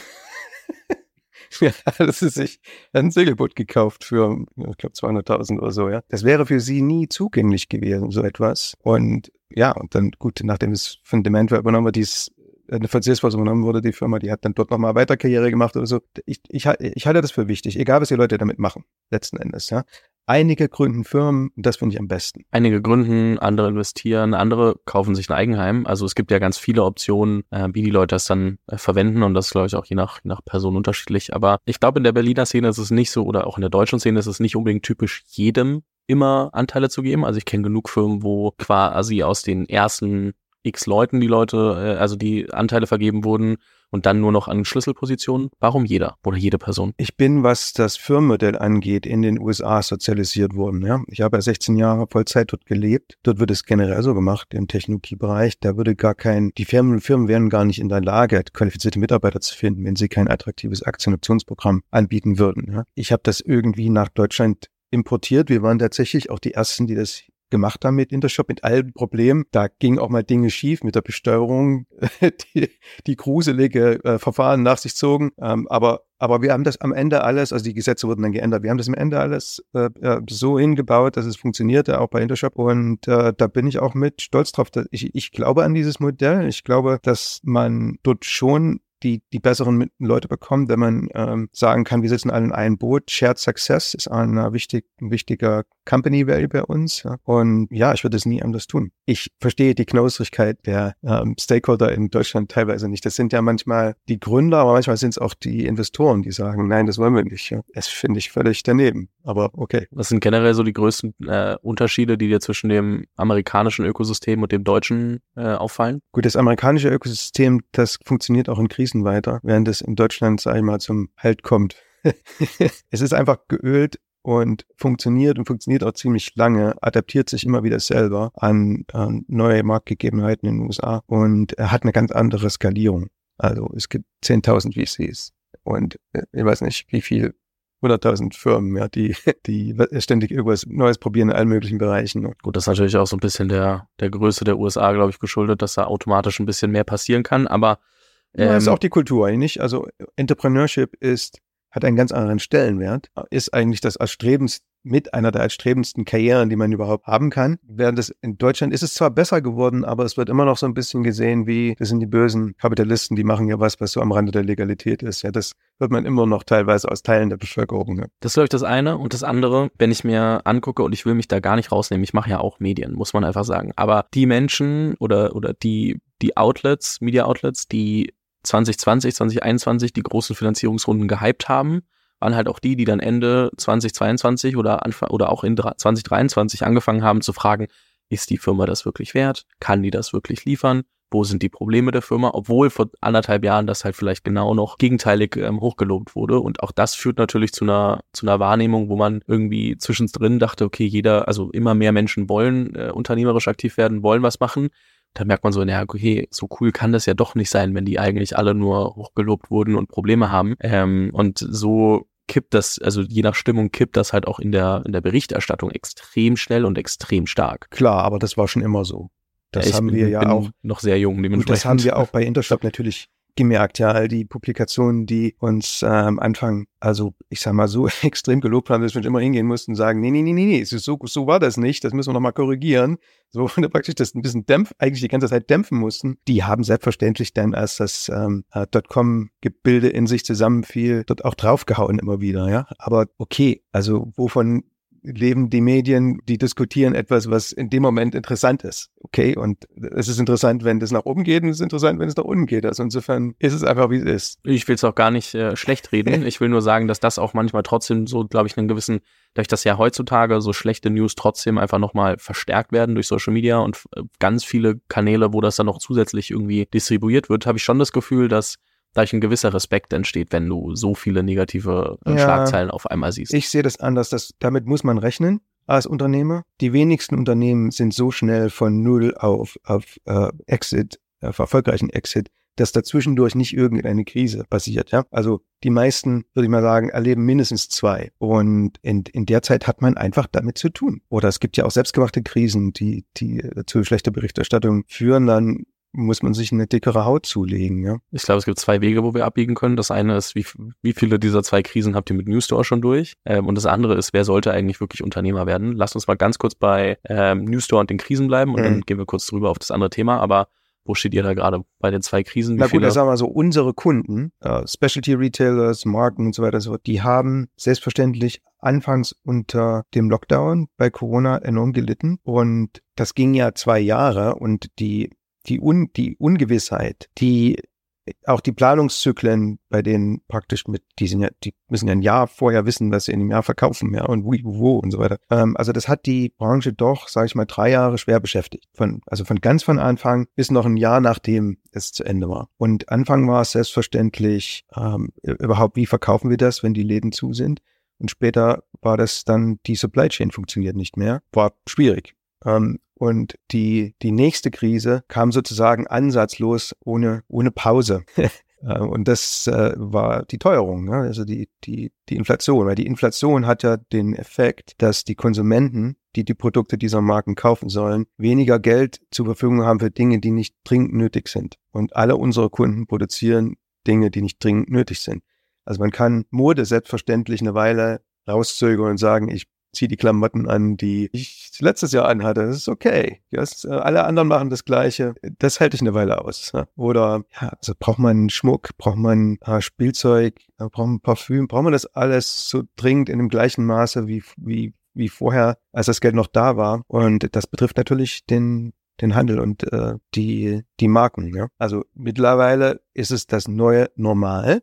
(laughs) ja, das ist sich ein Segelboot gekauft für, ich glaube, 200.000 oder so, ja. Das wäre für sie nie zugänglich gewesen, so etwas. Und ja, und dann, gut, nachdem es von Demandware übernommen wird, dieses eine Salesforce übernommen wurde, die Firma, die hat dann dort nochmal weiter Karriere gemacht oder so. Ich, ich, ich halte das für wichtig, egal was die Leute damit machen, letzten Endes, ja. Einige gründen Firmen, das finde ich am besten. Einige gründen, andere investieren, andere kaufen sich ein Eigenheim. Also es gibt ja ganz viele Optionen, äh, wie die Leute das dann äh, verwenden und das glaube ich, auch je nach, je nach Person unterschiedlich. Aber ich glaube, in der Berliner Szene ist es nicht so, oder auch in der deutschen Szene ist es nicht unbedingt typisch, jedem immer Anteile zu geben. Also ich kenne genug Firmen, wo quasi aus den ersten x Leuten die Leute, äh, also die Anteile vergeben wurden und dann nur noch an Schlüsselpositionen? Warum jeder oder jede Person? Ich bin, was das Firmenmodell angeht, in den USA sozialisiert worden. Ja? Ich habe ja 16 Jahre Vollzeit dort gelebt. Dort wird es generell so gemacht im Technologiebereich. Da würde gar kein, die Firmen, Firmen wären gar nicht in der Lage, qualifizierte Mitarbeiter zu finden, wenn sie kein attraktives Aktienoptionsprogramm anbieten würden. Ja? Ich habe das irgendwie nach Deutschland importiert. Wir waren tatsächlich auch die ersten, die das gemacht haben mit Intershop, mit allen Problemen. Da ging auch mal Dinge schief mit der Besteuerung, (laughs) die, die gruselige äh, Verfahren nach sich zogen. Ähm, aber, aber wir haben das am Ende alles, also die Gesetze wurden dann geändert, wir haben das am Ende alles äh, äh so hingebaut, dass es funktionierte, auch bei Intershop. Und äh, da bin ich auch mit stolz drauf. Ich, ich glaube an dieses Modell. Ich glaube, dass man dort schon die, die besseren Leute bekommt, wenn man ähm, sagen kann, wir sitzen alle in einem Boot. Shared Success ist ein, wichtig, ein wichtiger Company Value bei uns. Ja. Und ja, ich würde es nie anders tun. Ich verstehe die Knauserigkeit der ähm, Stakeholder in Deutschland teilweise nicht. Das sind ja manchmal die Gründer, aber manchmal sind es auch die Investoren, die sagen, nein, das wollen wir nicht. Ja. Das finde ich völlig daneben. Aber okay. Was sind generell so die größten äh, Unterschiede, die dir zwischen dem amerikanischen Ökosystem und dem deutschen äh, auffallen? Gut, das amerikanische Ökosystem, das funktioniert auch in Krisen weiter, während es in Deutschland, sage ich mal, zum Halt kommt. (laughs) es ist einfach geölt und funktioniert und funktioniert auch ziemlich lange, adaptiert sich immer wieder selber an, an neue Marktgegebenheiten in den USA und er hat eine ganz andere Skalierung. Also es gibt 10.000 VCs und äh, ich weiß nicht, wie viel 100.000 Firmen, ja, die, (laughs) die ständig irgendwas Neues probieren in allen möglichen Bereichen. Gut, das ist natürlich auch so ein bisschen der, der Größe der USA, glaube ich, geschuldet, dass da automatisch ein bisschen mehr passieren kann, aber ähm, ja, ist auch die Kultur, nicht? Also Entrepreneurship ist hat einen ganz anderen Stellenwert, ist eigentlich das erstrebens mit einer der erstrebendsten Karrieren, die man überhaupt haben kann. Während es in Deutschland ist es zwar besser geworden, aber es wird immer noch so ein bisschen gesehen wie, das sind die bösen Kapitalisten, die machen ja was, was so am Rande der Legalität ist. Ja, das wird man immer noch teilweise aus Teilen der Bevölkerung. Ja. Das ist, glaube ich, das eine. Und das andere, wenn ich mir angucke, und ich will mich da gar nicht rausnehmen, ich mache ja auch Medien, muss man einfach sagen. Aber die Menschen oder, oder die, die Outlets, Media Outlets, die 2020, 2021 die großen Finanzierungsrunden gehypt haben, waren halt auch die, die dann Ende 2022 oder Anfang oder auch in 2023 angefangen haben zu fragen, ist die Firma das wirklich wert? Kann die das wirklich liefern? Wo sind die Probleme der Firma? Obwohl vor anderthalb Jahren das halt vielleicht genau noch gegenteilig ähm, hochgelobt wurde. Und auch das führt natürlich zu einer, zu einer Wahrnehmung, wo man irgendwie zwischendrin dachte, okay, jeder, also immer mehr Menschen wollen äh, unternehmerisch aktiv werden, wollen was machen da merkt man so, naja, okay, so cool kann das ja doch nicht sein, wenn die eigentlich alle nur hochgelobt wurden und Probleme haben. Ähm, und so kippt das, also je nach Stimmung kippt das halt auch in der, in der Berichterstattung extrem schnell und extrem stark. Klar, aber das war schon immer so. Das ja, haben wir ja auch noch sehr jung dementsprechend. Und das haben wir auch bei (laughs) Intershop natürlich gemerkt, ja, all die Publikationen, die uns äh, am Anfang, also ich sag mal, so (laughs) extrem gelobt haben, dass wir immer hingehen mussten und sagen, nee, nee, nee, nee, nee, so, so war das nicht, das müssen wir nochmal korrigieren. So, (laughs) und praktisch das ein bisschen dämpf, eigentlich die ganze Zeit dämpfen mussten. Die haben selbstverständlich dann, als das ähm, äh, Dotcom-Gebilde in sich zusammenfiel, dort auch draufgehauen immer wieder, ja. Aber okay, also wovon leben die Medien, die diskutieren etwas, was in dem Moment interessant ist. Okay, und es ist interessant, wenn das nach oben geht und es ist interessant, wenn es nach unten geht. Also insofern ist es einfach, wie es ist. Ich will es auch gar nicht äh, schlecht reden. ich will nur sagen, dass das auch manchmal trotzdem so, glaube ich, einen gewissen, durch das ja heutzutage so schlechte News trotzdem einfach nochmal verstärkt werden durch Social Media und äh, ganz viele Kanäle, wo das dann noch zusätzlich irgendwie distribuiert wird, habe ich schon das Gefühl, dass dadurch ein gewisser Respekt entsteht, wenn du so viele negative äh, ja, Schlagzeilen auf einmal siehst. Ich sehe das anders. dass damit muss man rechnen als Unternehmer. Die wenigsten Unternehmen sind so schnell von Null auf, auf äh, Exit, auf erfolgreichen Exit, dass dazwischendurch nicht irgendeine Krise passiert. Ja? Also die meisten, würde ich mal sagen, erleben mindestens zwei. Und in, in der Zeit hat man einfach damit zu tun. Oder es gibt ja auch selbstgemachte Krisen, die, die zu schlechter Berichterstattung führen. Dann muss man sich eine dickere Haut zulegen. Ja? Ich glaube, es gibt zwei Wege, wo wir abbiegen können. Das eine ist, wie, wie viele dieser zwei Krisen habt ihr mit Newstore schon durch? Ähm, und das andere ist, wer sollte eigentlich wirklich Unternehmer werden? Lasst uns mal ganz kurz bei ähm, Newstore und den Krisen bleiben und mhm. dann gehen wir kurz drüber auf das andere Thema. Aber wo steht ihr da gerade bei den zwei Krisen? Wie Na gut, viele? sagen wir so, unsere Kunden, uh, Specialty Retailers, Marken und so weiter, so, die haben selbstverständlich anfangs unter dem Lockdown bei Corona enorm gelitten und das ging ja zwei Jahre und die die, Un die Ungewissheit, die auch die Planungszyklen, bei denen praktisch mit, die sind ja, die müssen ja ein Jahr vorher wissen, was sie in einem Jahr verkaufen, ja, und wo, wo und so weiter. Ähm, also das hat die Branche doch, sage ich mal, drei Jahre schwer beschäftigt. Von, also von ganz von Anfang bis noch ein Jahr, nachdem es zu Ende war. Und Anfang war es selbstverständlich ähm, überhaupt, wie verkaufen wir das, wenn die Läden zu sind? Und später war das dann, die Supply Chain funktioniert nicht mehr. War schwierig. Ähm, und die, die nächste Krise kam sozusagen ansatzlos ohne, ohne Pause. (laughs) Äh, und das äh, war die Teuerung, ne? also die, die, die Inflation. Weil die Inflation hat ja den Effekt, dass die Konsumenten, die die Produkte dieser Marken kaufen sollen, weniger Geld zur Verfügung haben für Dinge, die nicht dringend nötig sind. Und alle unsere Kunden produzieren Dinge, die nicht dringend nötig sind. Also man kann Mode selbstverständlich eine Weile rauszögern und sagen, ich ziehe die Klamotten an, die ich letztes Jahr anhatte. Das ist okay. Das, äh, alle anderen machen das Gleiche. Das hält ich eine Weile aus. Ne? Oder ja, also braucht man Schmuck, braucht man äh, Spielzeug, braucht man Parfüm, braucht man das alles so dringend in dem gleichen Maße wie, wie wie vorher, als das Geld noch da war. Und das betrifft natürlich den den Handel und äh, die die Marken. Ja? Also mittlerweile ist es das neue Normal.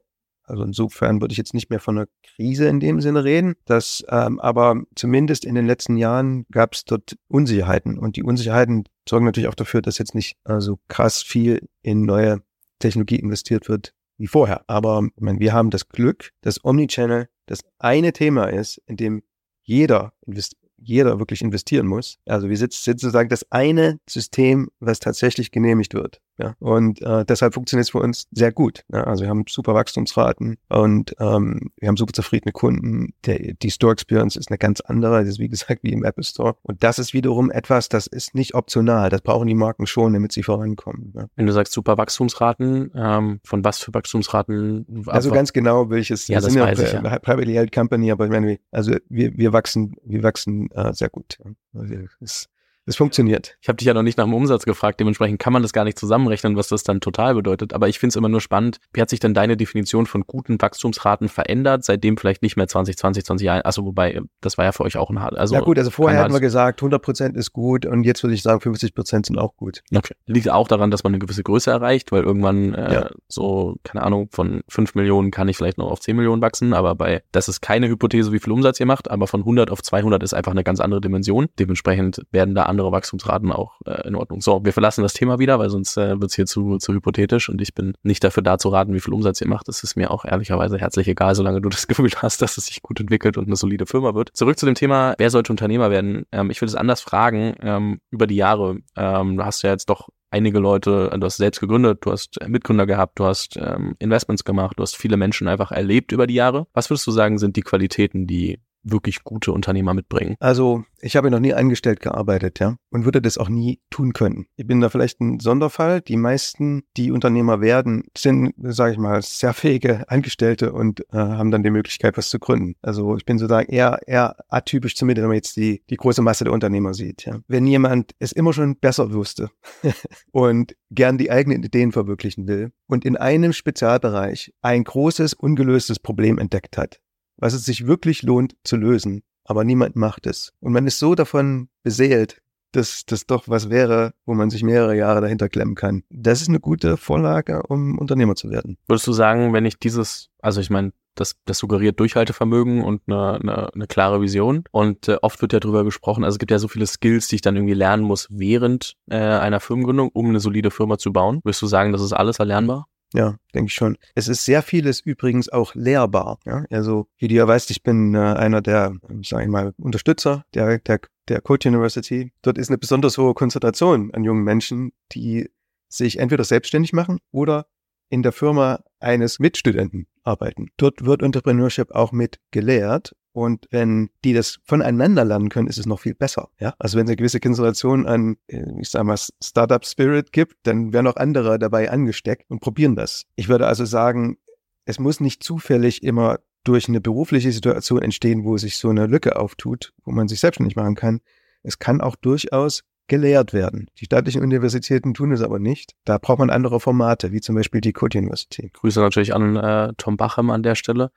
Also insofern würde ich jetzt nicht mehr von einer Krise in dem Sinne reden. Das, ähm, aber zumindest in den letzten Jahren gab es dort Unsicherheiten und die Unsicherheiten sorgen natürlich auch dafür, dass jetzt nicht äh, so krass viel in neue Technologie investiert wird wie vorher. Aber ich meine, wir haben das Glück, dass Omnichannel das eine Thema ist, in dem jeder invest jeder wirklich investieren muss. Also wir sitzen sozusagen das eine System, was tatsächlich genehmigt wird. Ja, und äh, deshalb funktioniert es für uns sehr gut. Ja, also wir haben super Wachstumsraten und ähm, wir haben super zufriedene Kunden. Der, die Store Experience ist eine ganz andere, das ist wie gesagt wie im Apple Store. Und das ist wiederum etwas, das ist nicht optional. Das brauchen die Marken schon, damit sie vorankommen. Ja. Wenn du sagst super Wachstumsraten, ähm, von was für Wachstumsraten? Also ganz genau welches. Ja, das weiß ich, ja. Privately held Company, aber ich meine, also wir, wir wachsen, wir wachsen äh, sehr gut. Ja. Also es es funktioniert. Ich habe dich ja noch nicht nach dem Umsatz gefragt, dementsprechend kann man das gar nicht zusammenrechnen, was das dann total bedeutet. Aber ich finde es immer nur spannend, wie hat sich denn deine Definition von guten Wachstumsraten verändert, seitdem vielleicht nicht mehr 2020, 20 Jahre, also wobei, das war ja für euch auch ein hart. Also ja gut, also vorher hatten wir gesagt, 100 Prozent ist gut und jetzt würde ich sagen, 50 Prozent sind auch gut. Okay. Liegt auch daran, dass man eine gewisse Größe erreicht, weil irgendwann äh, ja. so, keine Ahnung, von 5 Millionen kann ich vielleicht noch auf 10 Millionen wachsen, aber bei, das ist keine Hypothese, wie viel Umsatz ihr macht, aber von 100 auf 200 ist einfach eine ganz andere Dimension. Dementsprechend werden da andere Wachstumsraten auch äh, in Ordnung. So, wir verlassen das Thema wieder, weil sonst äh, wird es hier zu, zu hypothetisch und ich bin nicht dafür da zu raten, wie viel Umsatz ihr macht. Das ist mir auch ehrlicherweise herzlich egal, solange du das (laughs) Gefühl hast, dass es sich gut entwickelt und eine solide Firma wird. Zurück zu dem Thema, wer sollte Unternehmer werden? Ähm, ich würde es anders fragen, ähm, über die Jahre. Ähm, du hast ja jetzt doch einige Leute, du hast selbst gegründet, du hast Mitgründer gehabt, du hast ähm, Investments gemacht, du hast viele Menschen einfach erlebt über die Jahre. Was würdest du sagen, sind die Qualitäten, die wirklich gute Unternehmer mitbringen? Also ich habe noch nie angestellt gearbeitet, ja, und würde das auch nie tun können. Ich bin da vielleicht ein Sonderfall. Die meisten, die Unternehmer werden, sind, sage ich mal, sehr fähige Angestellte und äh, haben dann die Möglichkeit, was zu gründen. Also ich bin sozusagen eher, eher atypisch, zumindest wenn man jetzt die, die große Masse der Unternehmer sieht. Ja. Wenn jemand es immer schon besser wusste (laughs) und gern die eigenen Ideen verwirklichen will und in einem Spezialbereich ein großes, ungelöstes Problem entdeckt hat, was es sich wirklich lohnt zu lösen, aber niemand macht es. Und man ist so davon beseelt, dass das doch was wäre, wo man sich mehrere Jahre dahinter klemmen kann. Das ist eine gute Vorlage, um Unternehmer zu werden. Würdest du sagen, wenn ich dieses, also ich meine, das, das suggeriert Durchhaltevermögen und eine, eine, eine klare Vision. Und äh, oft wird ja drüber gesprochen, also es gibt ja so viele Skills, die ich dann irgendwie lernen muss während äh, einer Firmengründung, um eine solide Firma zu bauen. Würdest du sagen, das ist alles erlernbar? Ja, denke ich schon. Es ist sehr vieles übrigens auch lehrbar. Ja? Also, wie du ja weißt, ich bin äh, einer der, sag ich mal, Unterstützer der, der, der Code University. Dort ist eine besonders hohe Konzentration an jungen Menschen, die sich entweder selbstständig machen oder in der Firma eines Mitstudenten arbeiten. Dort wird Entrepreneurship auch mit gelehrt und wenn die das voneinander lernen können, ist es noch viel besser. Ja? Also wenn es eine gewisse Konzentration an, äh, ich sag mal, Startup Spirit gibt, dann werden auch andere dabei angesteckt und probieren das. Ich würde also sagen, es muss nicht zufällig immer durch eine berufliche Situation entstehen, wo sich so eine Lücke auftut, wo man sich selbstständig machen kann. Es kann auch durchaus gelehrt werden. Die staatlichen Universitäten tun es aber nicht. Da braucht man andere Formate, wie zum Beispiel die Code University. Grüße natürlich an äh, Tom Bachem an der Stelle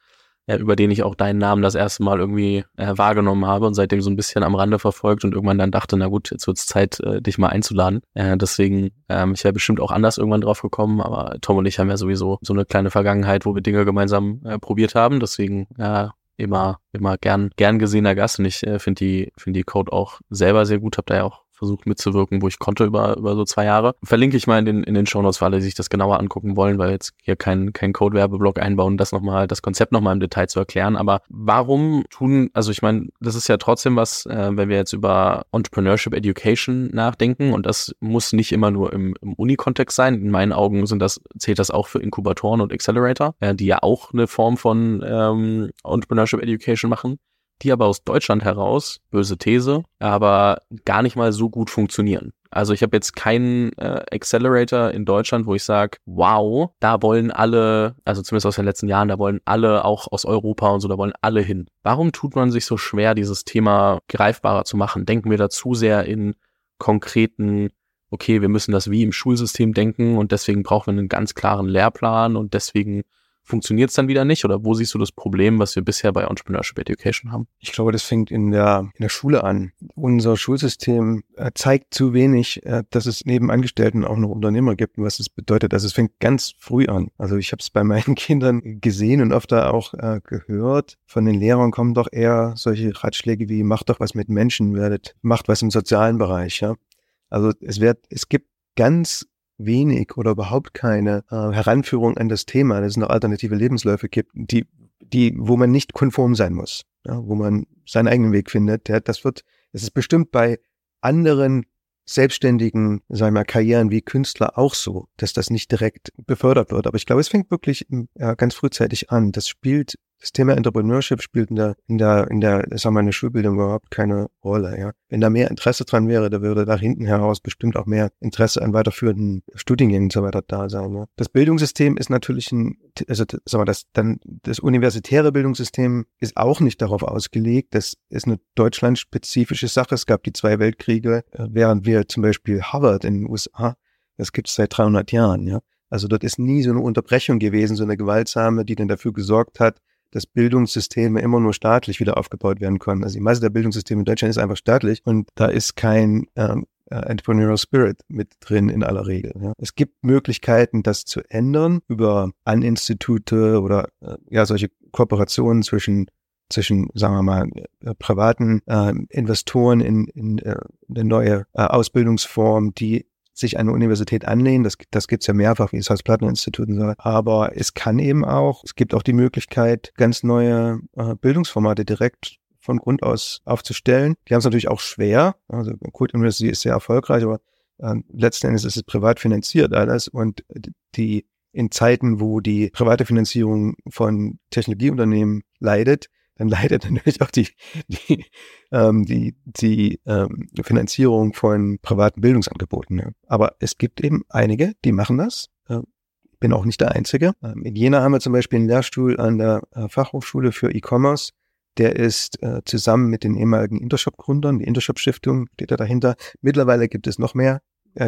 ja, über den ich auch deinen Namen das erste Mal irgendwie äh, wahrgenommen habe und seitdem so ein bisschen am Rande verfolgt und irgendwann dann dachte, na gut, jetzt wird's Zeit, äh, dich mal einzuladen. Äh, deswegen, ähm, ich wäre bestimmt auch anders irgendwann drauf gekommen, aber Tom und ich haben ja sowieso so eine kleine Vergangenheit, wo wir Dinge gemeinsam äh, probiert haben. Deswegen, ja, immer, immer gern, gern gesehener Gast und ich äh, finde die, finde die Code auch selber sehr gut, hab da ja auch versucht mitzuwirken, wo ich konnte über, über so zwei Jahre. Verlinke ich mal in den, in den Shownotes für alle, die sich das genauer angucken wollen, weil jetzt hier kein, kein Code-Werbeblock einbauen, das nochmal, das Konzept nochmal im Detail zu erklären. Aber warum tun, also ich meine, das ist ja trotzdem was, äh, wenn wir jetzt über Entrepreneurship Education nachdenken und das muss nicht immer nur im, im Uni-Kontext sein. In meinen Augen sind das, zählt das auch für Inkubatoren und Accelerator, äh, die ja auch eine Form von ähm, Entrepreneurship Education machen die aber aus Deutschland heraus, böse These, aber gar nicht mal so gut funktionieren. Also ich habe jetzt keinen äh, Accelerator in Deutschland, wo ich sage, wow, da wollen alle, also zumindest aus den letzten Jahren, da wollen alle auch aus Europa und so, da wollen alle hin. Warum tut man sich so schwer, dieses Thema greifbarer zu machen? Denken wir da zu sehr in konkreten, okay, wir müssen das wie im Schulsystem denken und deswegen brauchen wir einen ganz klaren Lehrplan und deswegen funktioniert es dann wieder nicht? Oder wo siehst du das Problem, was wir bisher bei Entrepreneurship Education haben? Ich glaube, das fängt in der, in der Schule an. Unser Schulsystem äh, zeigt zu wenig, äh, dass es neben Angestellten auch noch Unternehmer gibt und was das bedeutet. Also es fängt ganz früh an. Also ich habe es bei meinen (laughs) Kindern gesehen und oft auch äh, gehört. Von den Lehrern kommen doch eher solche Ratschläge wie macht doch was mit Menschen, werdet, macht was im sozialen Bereich. Ja? Also es wird, es gibt ganz wenig oder überhaupt keine äh, Heranführung an das Thema, dass es noch alternative Lebensläufe gibt, die, die, wo man nicht konform sein muss, ja, wo man seinen eigenen Weg findet. Ja, das wird, es ist bestimmt bei anderen selbstständigen, sagen wir mal, Karrieren wie Künstler auch so, dass das nicht direkt befördert wird. Aber ich glaube, es fängt wirklich ja, ganz frühzeitig an. Das spielt das Thema Entrepreneurship spielt in der, in der, in der, sagen wir, in der Schulbildung überhaupt keine Rolle, ja. Wenn da mehr Interesse dran wäre, da würde da hinten heraus bestimmt auch mehr Interesse an weiterführenden Studiengängen und so weiter da sein, ja. Das Bildungssystem ist natürlich ein, also, sagen wir, das, dann, das universitäre Bildungssystem ist auch nicht darauf ausgelegt. Das ist eine deutschlandspezifische Sache. Es gab die zwei Weltkriege, äh, während wir zum Beispiel Harvard in den USA, das gibt es seit 300 Jahren, ja. Also dort ist nie so eine Unterbrechung gewesen, so eine gewaltsame, die dann dafür gesorgt hat, dass Bildungssysteme immer nur staatlich wieder aufgebaut werden können. Also die meiste der Bildungssysteme in Deutschland ist einfach staatlich und da ist kein ähm, äh, Entrepreneurial Spirit mit drin in aller Regel. Ja. Es gibt Möglichkeiten, das zu ändern über An-Institute oder äh, ja solche Kooperationen zwischen zwischen, sagen wir mal, äh, privaten äh, Investoren in, in äh, eine neue äh, Ausbildungsform, die sich eine Universität anlehnen. Das, das gibt's ja mehrfach, wie das Haus-Plattner-Institut und so. Aber es kann eben auch, es gibt auch die Möglichkeit, ganz neue äh, Bildungsformate direkt von Grund aus aufzustellen. Die haben es natürlich auch schwer. Also Kult University ist sehr erfolgreich, aber äh, letzten Endes ist es privat finanziert alles und die in Zeiten, wo die private Finanzierung von Technologieunternehmen leidet, dann leidet (laughs) natürlich auch die, die, ähm, die, die ähm, Finanzierung von privaten Bildungsangeboten. Aber es gibt eben einige, die machen das. Äh, bin auch nicht der Einzige. Ähm, in Jena haben wir zum Beispiel einen Lehrstuhl an der äh, Fachhochschule für E-Commerce. Der ist äh, zusammen mit den ehemaligen Intershop-Gründern, die Intershop-Stiftung steht da dahinter. Mittlerweile gibt es noch mehr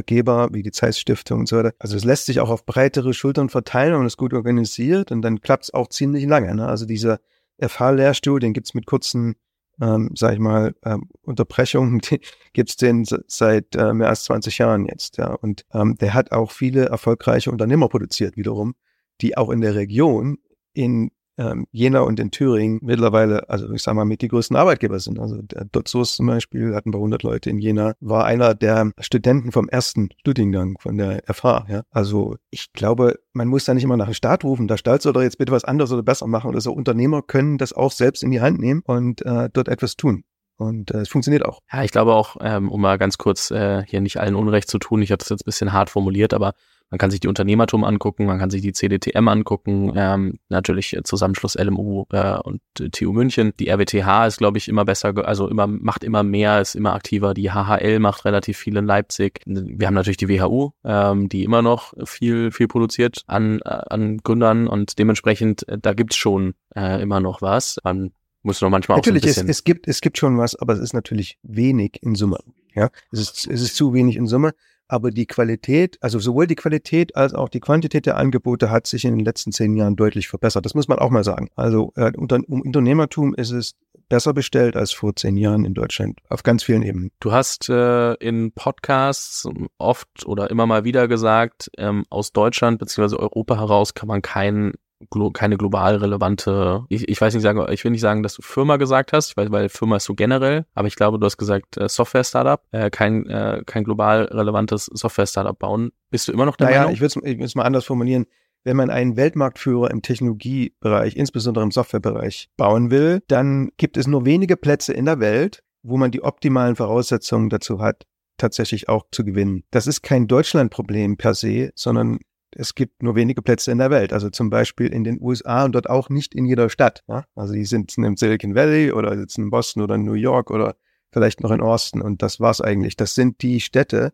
Geber, wie die Zeiss Stiftung und so weiter. Also es lässt sich auch auf breitere Schultern verteilen und ist gut organisiert und dann klappt es auch ziemlich lange. Ne? Also dieser FH-Lehrstuhl, den gibt's mit kurzen, ähm, sag ich mal, ähm, Unterbrechungen, (laughs) die gibt's den seit äh, mehr als 20 Jahren jetzt. Ja. Und ähm, der hat auch viele erfolgreiche Unternehmer produziert wiederum, die auch in der Region in ähm, Jena und in Thüringen mittlerweile, also ich sage mal, mit die größten Arbeitgeber sind. Also der Dotsos zum Beispiel, hatten bei 100 Leute in Jena, war einer der Studenten vom ersten Studiengang von der FH. Ja? Also ich glaube, man muss da nicht immer nach dem Staat rufen, der Staat soll doch jetzt bitte was anderes oder besser machen oder so. Unternehmer können das auch selbst in die Hand nehmen und äh, dort etwas tun. Und äh, es funktioniert auch. Ja, ich glaube auch, ähm, um mal ganz kurz äh, hier nicht allen Unrecht zu tun, ich habe das jetzt ein bisschen hart formuliert, aber man kann sich die Unternehmertum angucken, man kann sich die CDTM angucken, ähm, natürlich äh, Zusammenschluss LMU äh, und äh, TU München. Die RWTH ist, glaube ich, immer besser, also immer macht immer mehr, ist immer aktiver. Die HHL macht relativ viel in Leipzig. Wir haben natürlich die WHU, ähm, die immer noch viel viel produziert an äh, an Gründern und dementsprechend äh, da gibt's schon äh, immer noch was. Man muss noch manchmal natürlich, auch so es, es gibt es gibt schon was, aber es ist natürlich wenig in Summe. Ja, es ist es ist zu wenig in Summe aber die Qualität, also sowohl die Qualität als auch die Quantität der Angebote hat sich in den letzten zehn Jahren deutlich verbessert. Das muss man auch mal sagen. Also äh, um Unternehmertum ist es besser bestellt als vor zehn Jahren in Deutschland auf ganz vielen Ebenen. Du hast äh, in Podcasts oft oder immer mal wieder gesagt, ähm, aus Deutschland bzw. Europa heraus kann man keinen glo keine global relevante, ich, ich weiß nicht sagen, ich will nicht sagen, dass du Firma gesagt hast, weil, weil Firma ist so generell, aber ich glaube, du hast gesagt äh, Software-Startup, äh, kein, äh, kein global relevantes Software-Startup bauen. Bist du immer noch der naja, Meinung? ich würde es mal anders formulieren. Wenn man einen Weltmarktführer im Technologiebereich, insbesondere im Softwarebereich, bauen will, dann gibt es nur wenige Plätze in der Welt, wo man die optimalen Voraussetzungen dazu hat, tatsächlich auch zu gewinnen. Das ist kein Deutschlandproblem per se, sondern es gibt nur wenige Plätze in der Welt. Also zum Beispiel in den USA und dort auch nicht in jeder Stadt. Ja? Also die sitzen im Silicon Valley oder sitzen in Boston oder in New York oder vielleicht noch in Austin. Und das war's eigentlich. Das sind die Städte,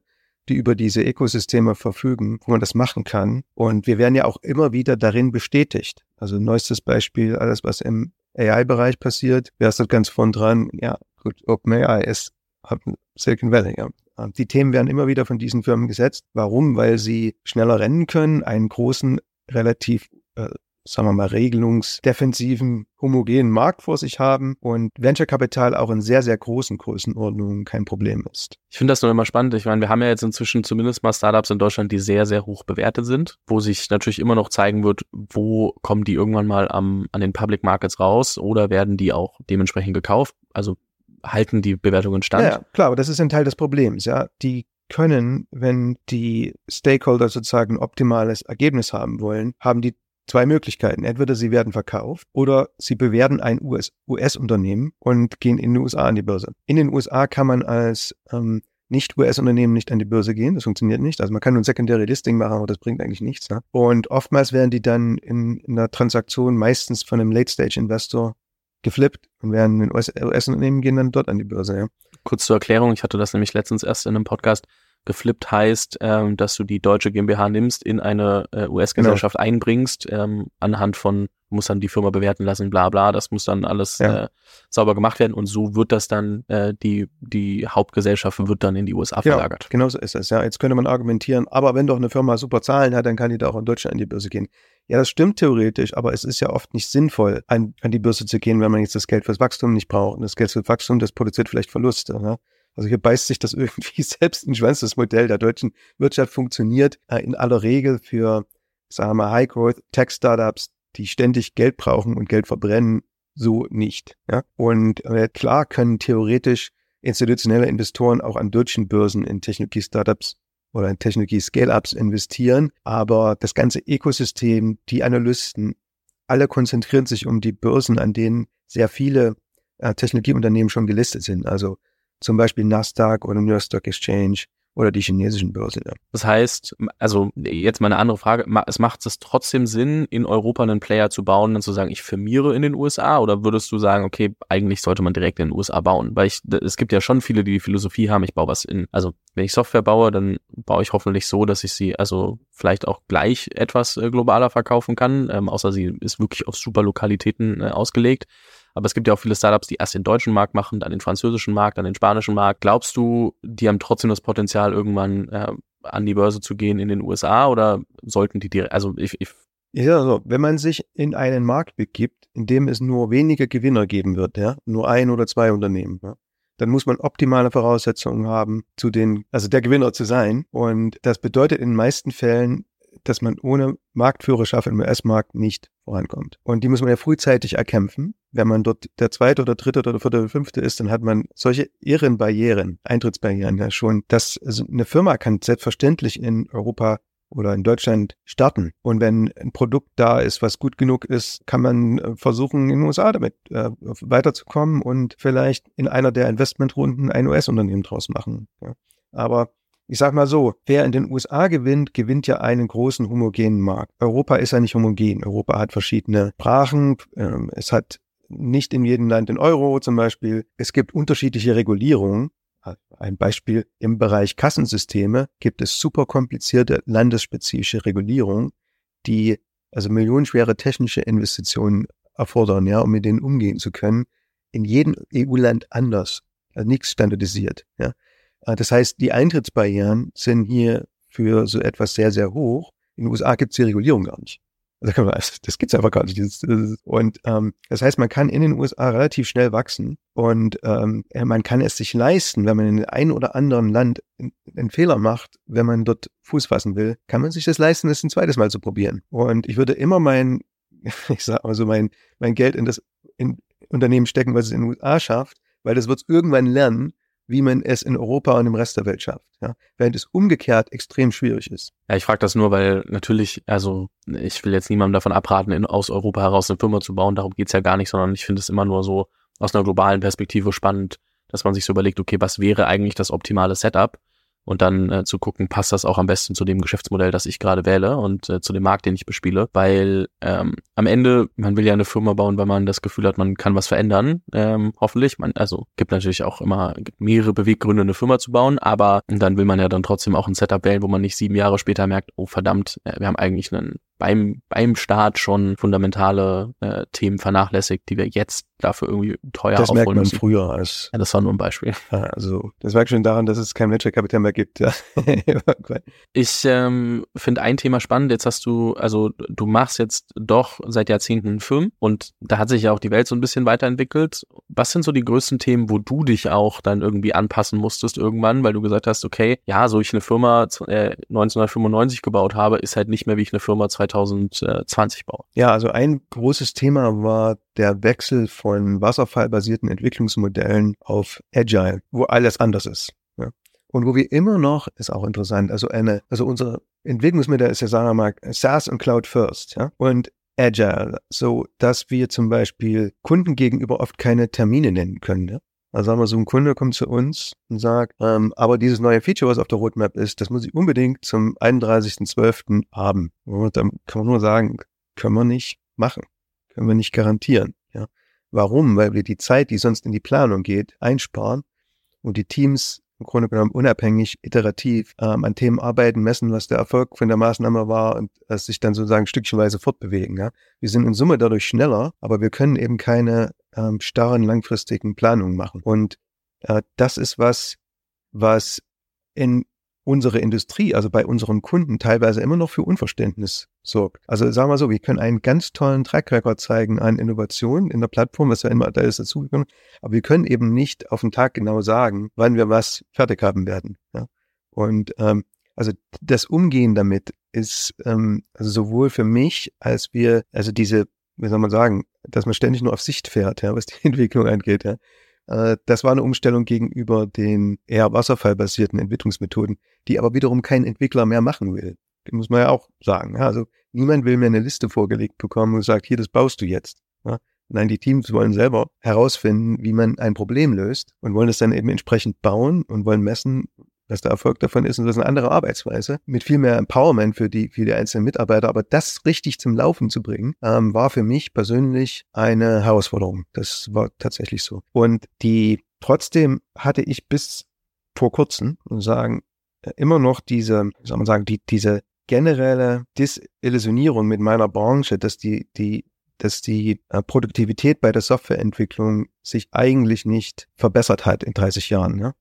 die über diese Ökosysteme verfügen, wo man das machen kann. Und wir werden ja auch immer wieder darin bestätigt. Also neuestes Beispiel, alles, was im AI-Bereich passiert, wer ist dort ganz vorn dran? Ja, gut, OpenAI ist Silicon Valley, ja. Die Themen werden immer wieder von diesen Firmen gesetzt. Warum? Weil sie schneller rennen können, einen großen, relativ äh, sagen wir mal, regelungsdefensiven, homogenen Markt vor sich haben und Venture Capital auch in sehr, sehr großen Größenordnungen kein Problem ist. Ich finde das nur immer spannend. Ich meine, wir haben ja jetzt inzwischen zumindest mal Startups in Deutschland, die sehr, sehr hoch bewertet sind, wo sich natürlich immer noch zeigen wird, wo kommen die irgendwann mal am, an den Public Markets raus oder werden die auch dementsprechend gekauft. Also halten die Bewertungen stand. Ja, klar, aber das ist ein Teil des Problems. Ja, die können, wenn die Stakeholder sozusagen optimales Ergebnis haben wollen, haben die zwei Möglichkeiten. Entweder sie werden verkauft oder sie bewerten ein US-Unternehmen US und gehen in den USA an die Börse. In den USA kann man als ähm, nicht-US-Unternehmen nicht an die Börse gehen. Das funktioniert nicht. Also man kann nur ein Secondary Listing machen, aber das bringt eigentlich nichts. Ne? Und oftmals werden die dann in, in einer Transaktion meistens von einem Late-Stage-Investor geflippt und werden in US-Unternehmen gehen dann dort an die Börse. Ja. Kurz zur Erklärung, ich hatte das nämlich letztens erst in einem Podcast geflippt heißt, ähm, dass du die deutsche GmbH nimmst, in eine äh, US-Gesellschaft genau. einbringst, ähm, anhand von, muss dann die Firma bewerten lassen, bla bla, das muss dann alles ja. äh, sauber gemacht werden und so wird das dann, äh, die, die Hauptgesellschaft wird dann in die USA verlagert. Ja, genau so ist es, ja. Jetzt könnte man argumentieren, aber wenn doch eine Firma super Zahlen hat, dann kann die da auch in Deutschland an die Börse gehen. Ja, das stimmt theoretisch, aber es ist ja oft nicht sinnvoll, an, an die Börse zu gehen, wenn man jetzt das Geld fürs Wachstum nicht braucht. Und das Geld fürs Wachstum, das produziert vielleicht Verluste. Ne? Also hier beißt sich das (laughs) irgendwie selbst in Schwanz. Das Modell der deutschen Wirtschaft funktioniert äh, in aller Regel für, sagen wir mal, High-Growth-Tech-Startups, die ständig Geld brauchen und Geld verbrennen, so nicht. Ja? Und äh, klar können theoretisch institutionelle Investoren auch an deutschen Börsen in Technologie-Startups oder in Technologie-Scale-Ups investieren, aber das ganze Ökosystem, die Analysten, alle konzentrieren sich um die Börsen, an denen sehr viele äh, Technologieunternehmen schon gelistet sind. Also zum Beispiel Nasdaq oder New York Stock Exchange oder die chinesischen Börsen. Ja. Das heißt, also jetzt mal eine andere Frage, es macht es trotzdem Sinn, in Europa einen Player zu bauen und zu sagen, ich firmiere in den USA oder würdest du sagen, okay, eigentlich sollte man direkt in den USA bauen? Weil ich, es gibt ja schon viele, die die Philosophie haben, ich baue was in, also wenn ich Software baue, dann baue ich hoffentlich so, dass ich sie also vielleicht auch gleich etwas äh, globaler verkaufen kann, ähm, außer sie ist wirklich auf super Lokalitäten äh, ausgelegt. Aber es gibt ja auch viele Startups, die erst den deutschen Markt machen, dann den französischen Markt, dann den spanischen Markt. Glaubst du, die haben trotzdem das Potenzial, irgendwann äh, an die Börse zu gehen in den USA oder sollten die direkt, also ich, ich ja, also, wenn man sich in einen Markt begibt, in dem es nur wenige Gewinner geben wird, ja, nur ein oder zwei Unternehmen, ja, dann muss man optimale Voraussetzungen haben, zu den, also der Gewinner zu sein. Und das bedeutet in den meisten Fällen, dass man ohne Marktführerschaft im US-Markt nicht vorankommt. Und die muss man ja frühzeitig erkämpfen. Wenn man dort der zweite oder dritte oder vierte oder fünfte ist, dann hat man solche irren Barrieren, Eintrittsbarrieren ja schon, dass also eine Firma kann selbstverständlich in Europa oder in Deutschland starten. Und wenn ein Produkt da ist, was gut genug ist, kann man äh, versuchen, in den USA damit äh, weiterzukommen und vielleicht in einer der Investmentrunden ein US-Unternehmen draus machen. Ja. Aber ich sag mal so, wer in den USA gewinnt, gewinnt ja einen großen homogenen Markt. Europa ist ja nicht homogen. Europa hat verschiedene Sprachen. Ähm, es hat nicht in jedem Land den Euro zum Beispiel. Es gibt unterschiedliche Regulierungen. Ein Beispiel im Bereich Kassensysteme gibt es super komplizierte landesspezifische Regulierungen, die also millionenschwere technische Investitionen erfordern, ja, um mit denen umgehen zu können. In jedem EU-Land anders. Also nichts standardisiert, ja. Äh, das heißt, die Eintrittsbarrieren sind hier für so etwas sehr, sehr hoch. In den USA gibt es die Regulierung gar nicht. Also das gibt's einfach gar nicht. Und ähm, das heißt, man kann in den USA relativ schnell wachsen und ähm, man kann es sich leisten, wenn man in einem oder anderen Land einen Fehler macht, wenn man dort Fuß fassen will, kann man sich das leisten, das ein zweites Mal zu probieren. Und ich würde immer mein, (laughs) ich sag mal so, mein, mein Geld in das in Unternehmen stecken, was es in den USA schafft, weil das wird es irgendwann lernen wie man es in Europa und im Rest der Welt schafft. Ja? Während es umgekehrt extrem schwierig ist. Ja, ich frage das nur, weil natürlich, also ich will jetzt niemandem davon abraten, in, aus Europa heraus eine Firma zu bauen, darum geht's ja gar nicht, sondern ich finde es immer nur so aus einer globalen Perspektive spannend, dass man sich so überlegt, okay, was wäre eigentlich das optimale Setup? Und dann äh, zu gucken, passt das auch am besten zu dem Geschäftsmodell, das ich gerade wähle und äh, zu dem Markt, den ich bespiele. Weil ähm, am Ende, man will ja eine Firma bauen, weil man das Gefühl hat, man kann was verändern, ähm, hoffentlich. Man, also gibt natürlich auch immer mehrere Beweggründe, eine Firma zu bauen, aber dann will man ja dann trotzdem auch ein Setup wählen, wo man nicht sieben Jahre später merkt, oh verdammt, äh, wir haben eigentlich einen beim, beim Start schon fundamentale äh, Themen vernachlässigt, die wir jetzt dafür irgendwie teuer das aufholen merkt man müssen. früher als Ja, das war nur ein Beispiel. (laughs) also das merkt schon daran, dass es kein Venture Capital mehr gibt. Ja. (laughs) Ich ähm, finde ein Thema spannend. Jetzt hast du, also du machst jetzt doch seit Jahrzehnten einen Film und da hat sich ja auch die Welt so ein bisschen weiterentwickelt. Was sind so die größten Themen, wo du dich auch dann irgendwie anpassen musstest irgendwann, weil du gesagt hast, okay, ja, so ich eine Firma äh, 1995 gebaut habe, ist halt nicht mehr wie ich eine Firma 2020 baue. ja, also ein großes Thema war der Wechsel von wasserfallbasierten Entwicklungsmodellen auf Agile, wo alles anders ist. Ja. Und wo wir immer noch, ist auch interessant, also eine, also unser Entwicklungsmodell ist ja, sagen wir mal, SaaS und Cloud First, ja. Und Agile, so dass wir zum Beispiel Kunden gegenüber oft keine Termine nennen können. Ja? Also sagen wir so, ein Kunde kommt zu uns und sagt, ähm, aber dieses neue Feature, was auf der Roadmap ist, das muss ich unbedingt zum 31.12. haben. Und dann kann man nur sagen, können wir nicht machen, können wir nicht garantieren. Ja? Warum? Weil wir die Zeit, die sonst in die Planung geht, einsparen und die Teams im Grunde genommen unabhängig, iterativ ähm, an Themen arbeiten, messen, was der Erfolg von der Maßnahme war und äh, sich dann sozusagen stückchenweise fortbewegen. Ja? Wir sind in Summe dadurch schneller, aber wir können eben keine ähm, starren, langfristigen Planungen machen. Und äh, das ist was, was in unsere Industrie, also bei unseren Kunden teilweise immer noch für Unverständnis sorgt. Also sagen wir so, wir können einen ganz tollen Track Record zeigen an Innovationen in der Plattform, was ja immer da ist dazugekommen, aber wir können eben nicht auf den Tag genau sagen, wann wir was fertig haben werden. Ja? Und ähm, also das Umgehen damit ist ähm, also sowohl für mich als wir, also diese, wie soll man sagen, dass man ständig nur auf Sicht fährt, ja, was die (laughs) Entwicklung angeht, ja. Äh, das war eine Umstellung gegenüber den eher wasserfallbasierten Entwicklungsmethoden, die aber wiederum kein Entwickler mehr machen will. Das muss man ja auch sagen. Also niemand will mehr eine Liste vorgelegt bekommen und sagt, hier, das baust du jetzt. Nein, die Teams wollen selber herausfinden, wie man ein Problem löst und wollen es dann eben entsprechend bauen und wollen messen, was der Erfolg davon ist. Und das ist eine andere Arbeitsweise mit viel mehr Empowerment für die, für die einzelnen Mitarbeiter. Aber das richtig zum Laufen zu bringen, ähm, war für mich persönlich eine Herausforderung. Das war tatsächlich so. Und die, trotzdem hatte ich bis vor kurzem, sagen, immer noch diese, soll man sagen, die, diese generelle Disillusionierung mit meiner Branche, dass die, die, dass die äh, Produktivität bei der Softwareentwicklung sich eigentlich nicht verbessert hat in 30 Jahren. Ja?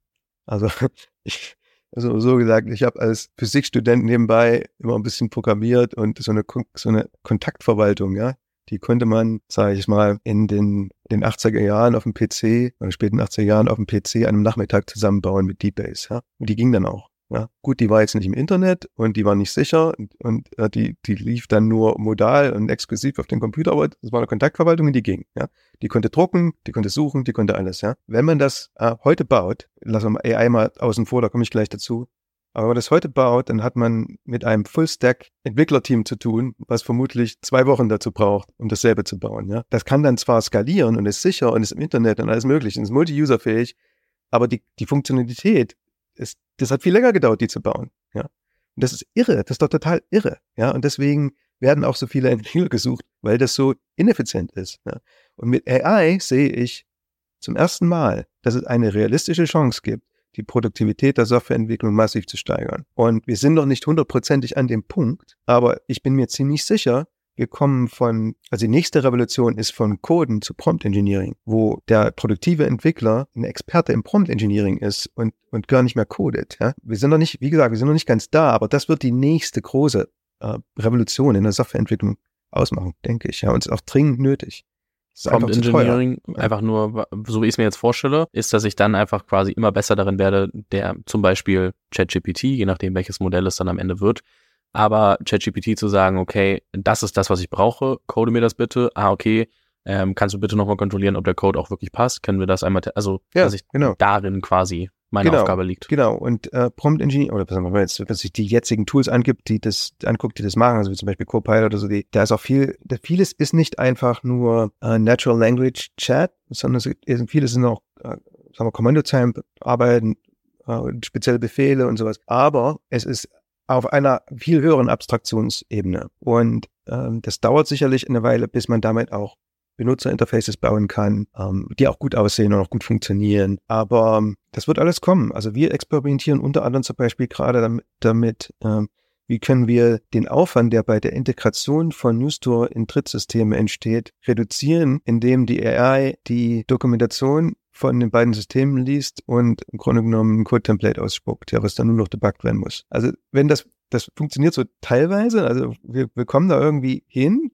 Also (laughs) ich, also so gesagt, ich habe als Physikstudent nebenbei immer ein bisschen programmiert und so eine, so eine Kontaktverwaltung, ja, die konnte man, sage ich mal, in den, den 80er Jahren auf dem PC oder späten 80er Jahren auf dem PC an einem Nachmittag zusammenbauen mit DBase, ja. Und die ging dann auch. Ja, gut, die war jetzt nicht im Internet und die war nicht sicher und, und äh, die, die lief dann nur modal und exklusiv auf dem Computer, aber das war eine Kontaktverwaltung und die ging. Ja, die konnte drucken, die konnte suchen, die konnte alles. Ja, wenn man das äh, heute baut, lassen wir AI mal außen vor, da komme ich gleich dazu. Aber wenn man das heute baut, dann hat man mit einem Full-Stack-Entwicklerteam zu tun, was vermutlich zwei Wochen dazu braucht, um dasselbe zu bauen. Ja, das kann dann zwar skalieren und ist sicher und ist im Internet und alles mögliche und ist multi-user-fähig, aber die, die Funktionalität ist, das hat viel länger gedauert, die zu bauen. Ja. Und das ist irre, das ist doch total irre. Ja. Und deswegen werden auch so viele (laughs) Entwickler gesucht, weil das so ineffizient ist. Ja. Und mit AI sehe ich zum ersten Mal, dass es eine realistische Chance gibt, die Produktivität der Softwareentwicklung massiv zu steigern. Und wir sind noch nicht hundertprozentig an dem Punkt, aber ich bin mir ziemlich sicher, wir kommen von, also die nächste Revolution ist von Coden zu Prompt Engineering, wo der produktive Entwickler ein Experte im Prompt Engineering ist und, und gar nicht mehr codet. Ja? Wir sind noch nicht, wie gesagt, wir sind noch nicht ganz da, aber das wird die nächste große äh, Revolution in der Softwareentwicklung ausmachen, denke ich. Ja, und ist auch dringend nötig. Prompt Engineering, einfach nur, so wie ich es mir jetzt vorstelle, ist, dass ich dann einfach quasi immer besser darin werde, der zum Beispiel ChatGPT, je nachdem welches Modell es dann am Ende wird, aber ChatGPT zu sagen, okay, das ist das, was ich brauche, code mir das bitte. Ah, okay, ähm, kannst du bitte nochmal kontrollieren, ob der Code auch wirklich passt? Können wir das einmal, also, ja, dass ich genau. darin quasi meine genau, Aufgabe liegt. Genau. Und äh, Prompt Engineering, oder wenn man jetzt, wenn sich die jetzigen Tools angibt, die das anguckt, die das machen, also wie zum Beispiel Copilot oder so, die, da ist auch viel, da vieles ist nicht einfach nur äh, Natural Language Chat, sondern es ist, vieles sind auch, äh, sagen wir, Kommandozeilen arbeiten, äh, spezielle Befehle und sowas. Aber es ist auf einer viel höheren Abstraktionsebene. Und ähm, das dauert sicherlich eine Weile, bis man damit auch Benutzerinterfaces bauen kann, ähm, die auch gut aussehen und auch gut funktionieren. Aber ähm, das wird alles kommen. Also wir experimentieren unter anderem zum Beispiel gerade damit, damit ähm, wie können wir den Aufwand, der bei der Integration von Newstore in Drittsysteme entsteht, reduzieren, indem die AI die Dokumentation von den beiden Systemen liest und im Grunde genommen ein Code-Template ausspuckt, ja, was dann nur noch debuggt werden muss. Also wenn das, das funktioniert so teilweise, also wir, wir kommen da irgendwie hin,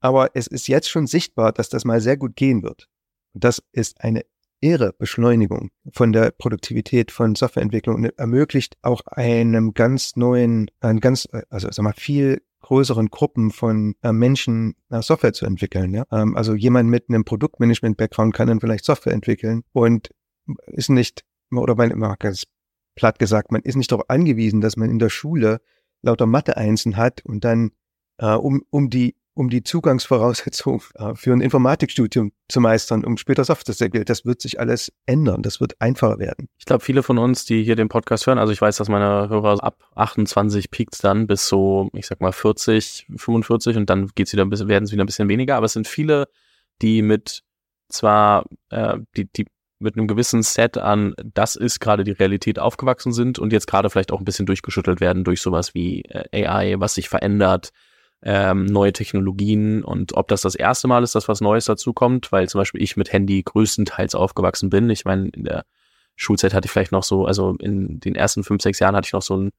aber es ist jetzt schon sichtbar, dass das mal sehr gut gehen wird. Und das ist eine irre Beschleunigung von der Produktivität von Softwareentwicklung und ermöglicht auch einem ganz neuen, einen ganz, also sag mal, viel größeren Gruppen von äh, Menschen äh, Software zu entwickeln. Ja? Ähm, also jemand mit einem Produktmanagement-Background kann dann vielleicht Software entwickeln und ist nicht, oder man immer ganz platt gesagt, man ist nicht darauf angewiesen, dass man in der Schule lauter Mathe-Einsen hat und dann äh, um, um die um die Zugangsvoraussetzung äh, für ein Informatikstudium zu meistern, um später Software zu entwickeln. Das wird sich alles ändern. Das wird einfacher werden. Ich glaube, viele von uns, die hier den Podcast hören, also ich weiß, dass meine Hörer ab 28 piekt dann bis so, ich sag mal 40, 45 und dann geht's wieder ein bisschen, werden es wieder ein bisschen weniger. Aber es sind viele, die mit zwar äh, die, die mit einem gewissen Set an, das ist gerade die Realität aufgewachsen sind und jetzt gerade vielleicht auch ein bisschen durchgeschüttelt werden durch sowas wie äh, AI, was sich verändert, ähm, neue Technologien und ob das das erste Mal ist, dass was Neues dazukommt, weil zum Beispiel ich mit Handy größtenteils aufgewachsen bin. Ich meine, in der Schulzeit hatte ich vielleicht noch so, also in den ersten fünf, sechs Jahren hatte ich noch so ein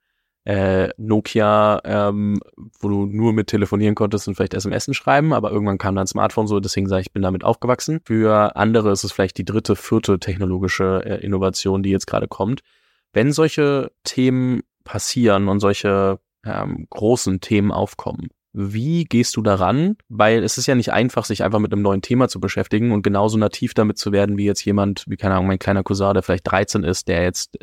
äh, Nokia, ähm, wo du nur mit telefonieren konntest und vielleicht SMS schreiben, aber irgendwann kam dann Smartphone so, deswegen sage ich, ich bin damit aufgewachsen. Für andere ist es vielleicht die dritte, vierte technologische äh, Innovation, die jetzt gerade kommt. Wenn solche Themen passieren und solche ähm, großen Themen aufkommen, wie gehst du daran? Weil es ist ja nicht einfach, sich einfach mit einem neuen Thema zu beschäftigen und genauso nativ damit zu werden, wie jetzt jemand, wie keine Ahnung, mein kleiner Cousin, der vielleicht 13 ist, der jetzt,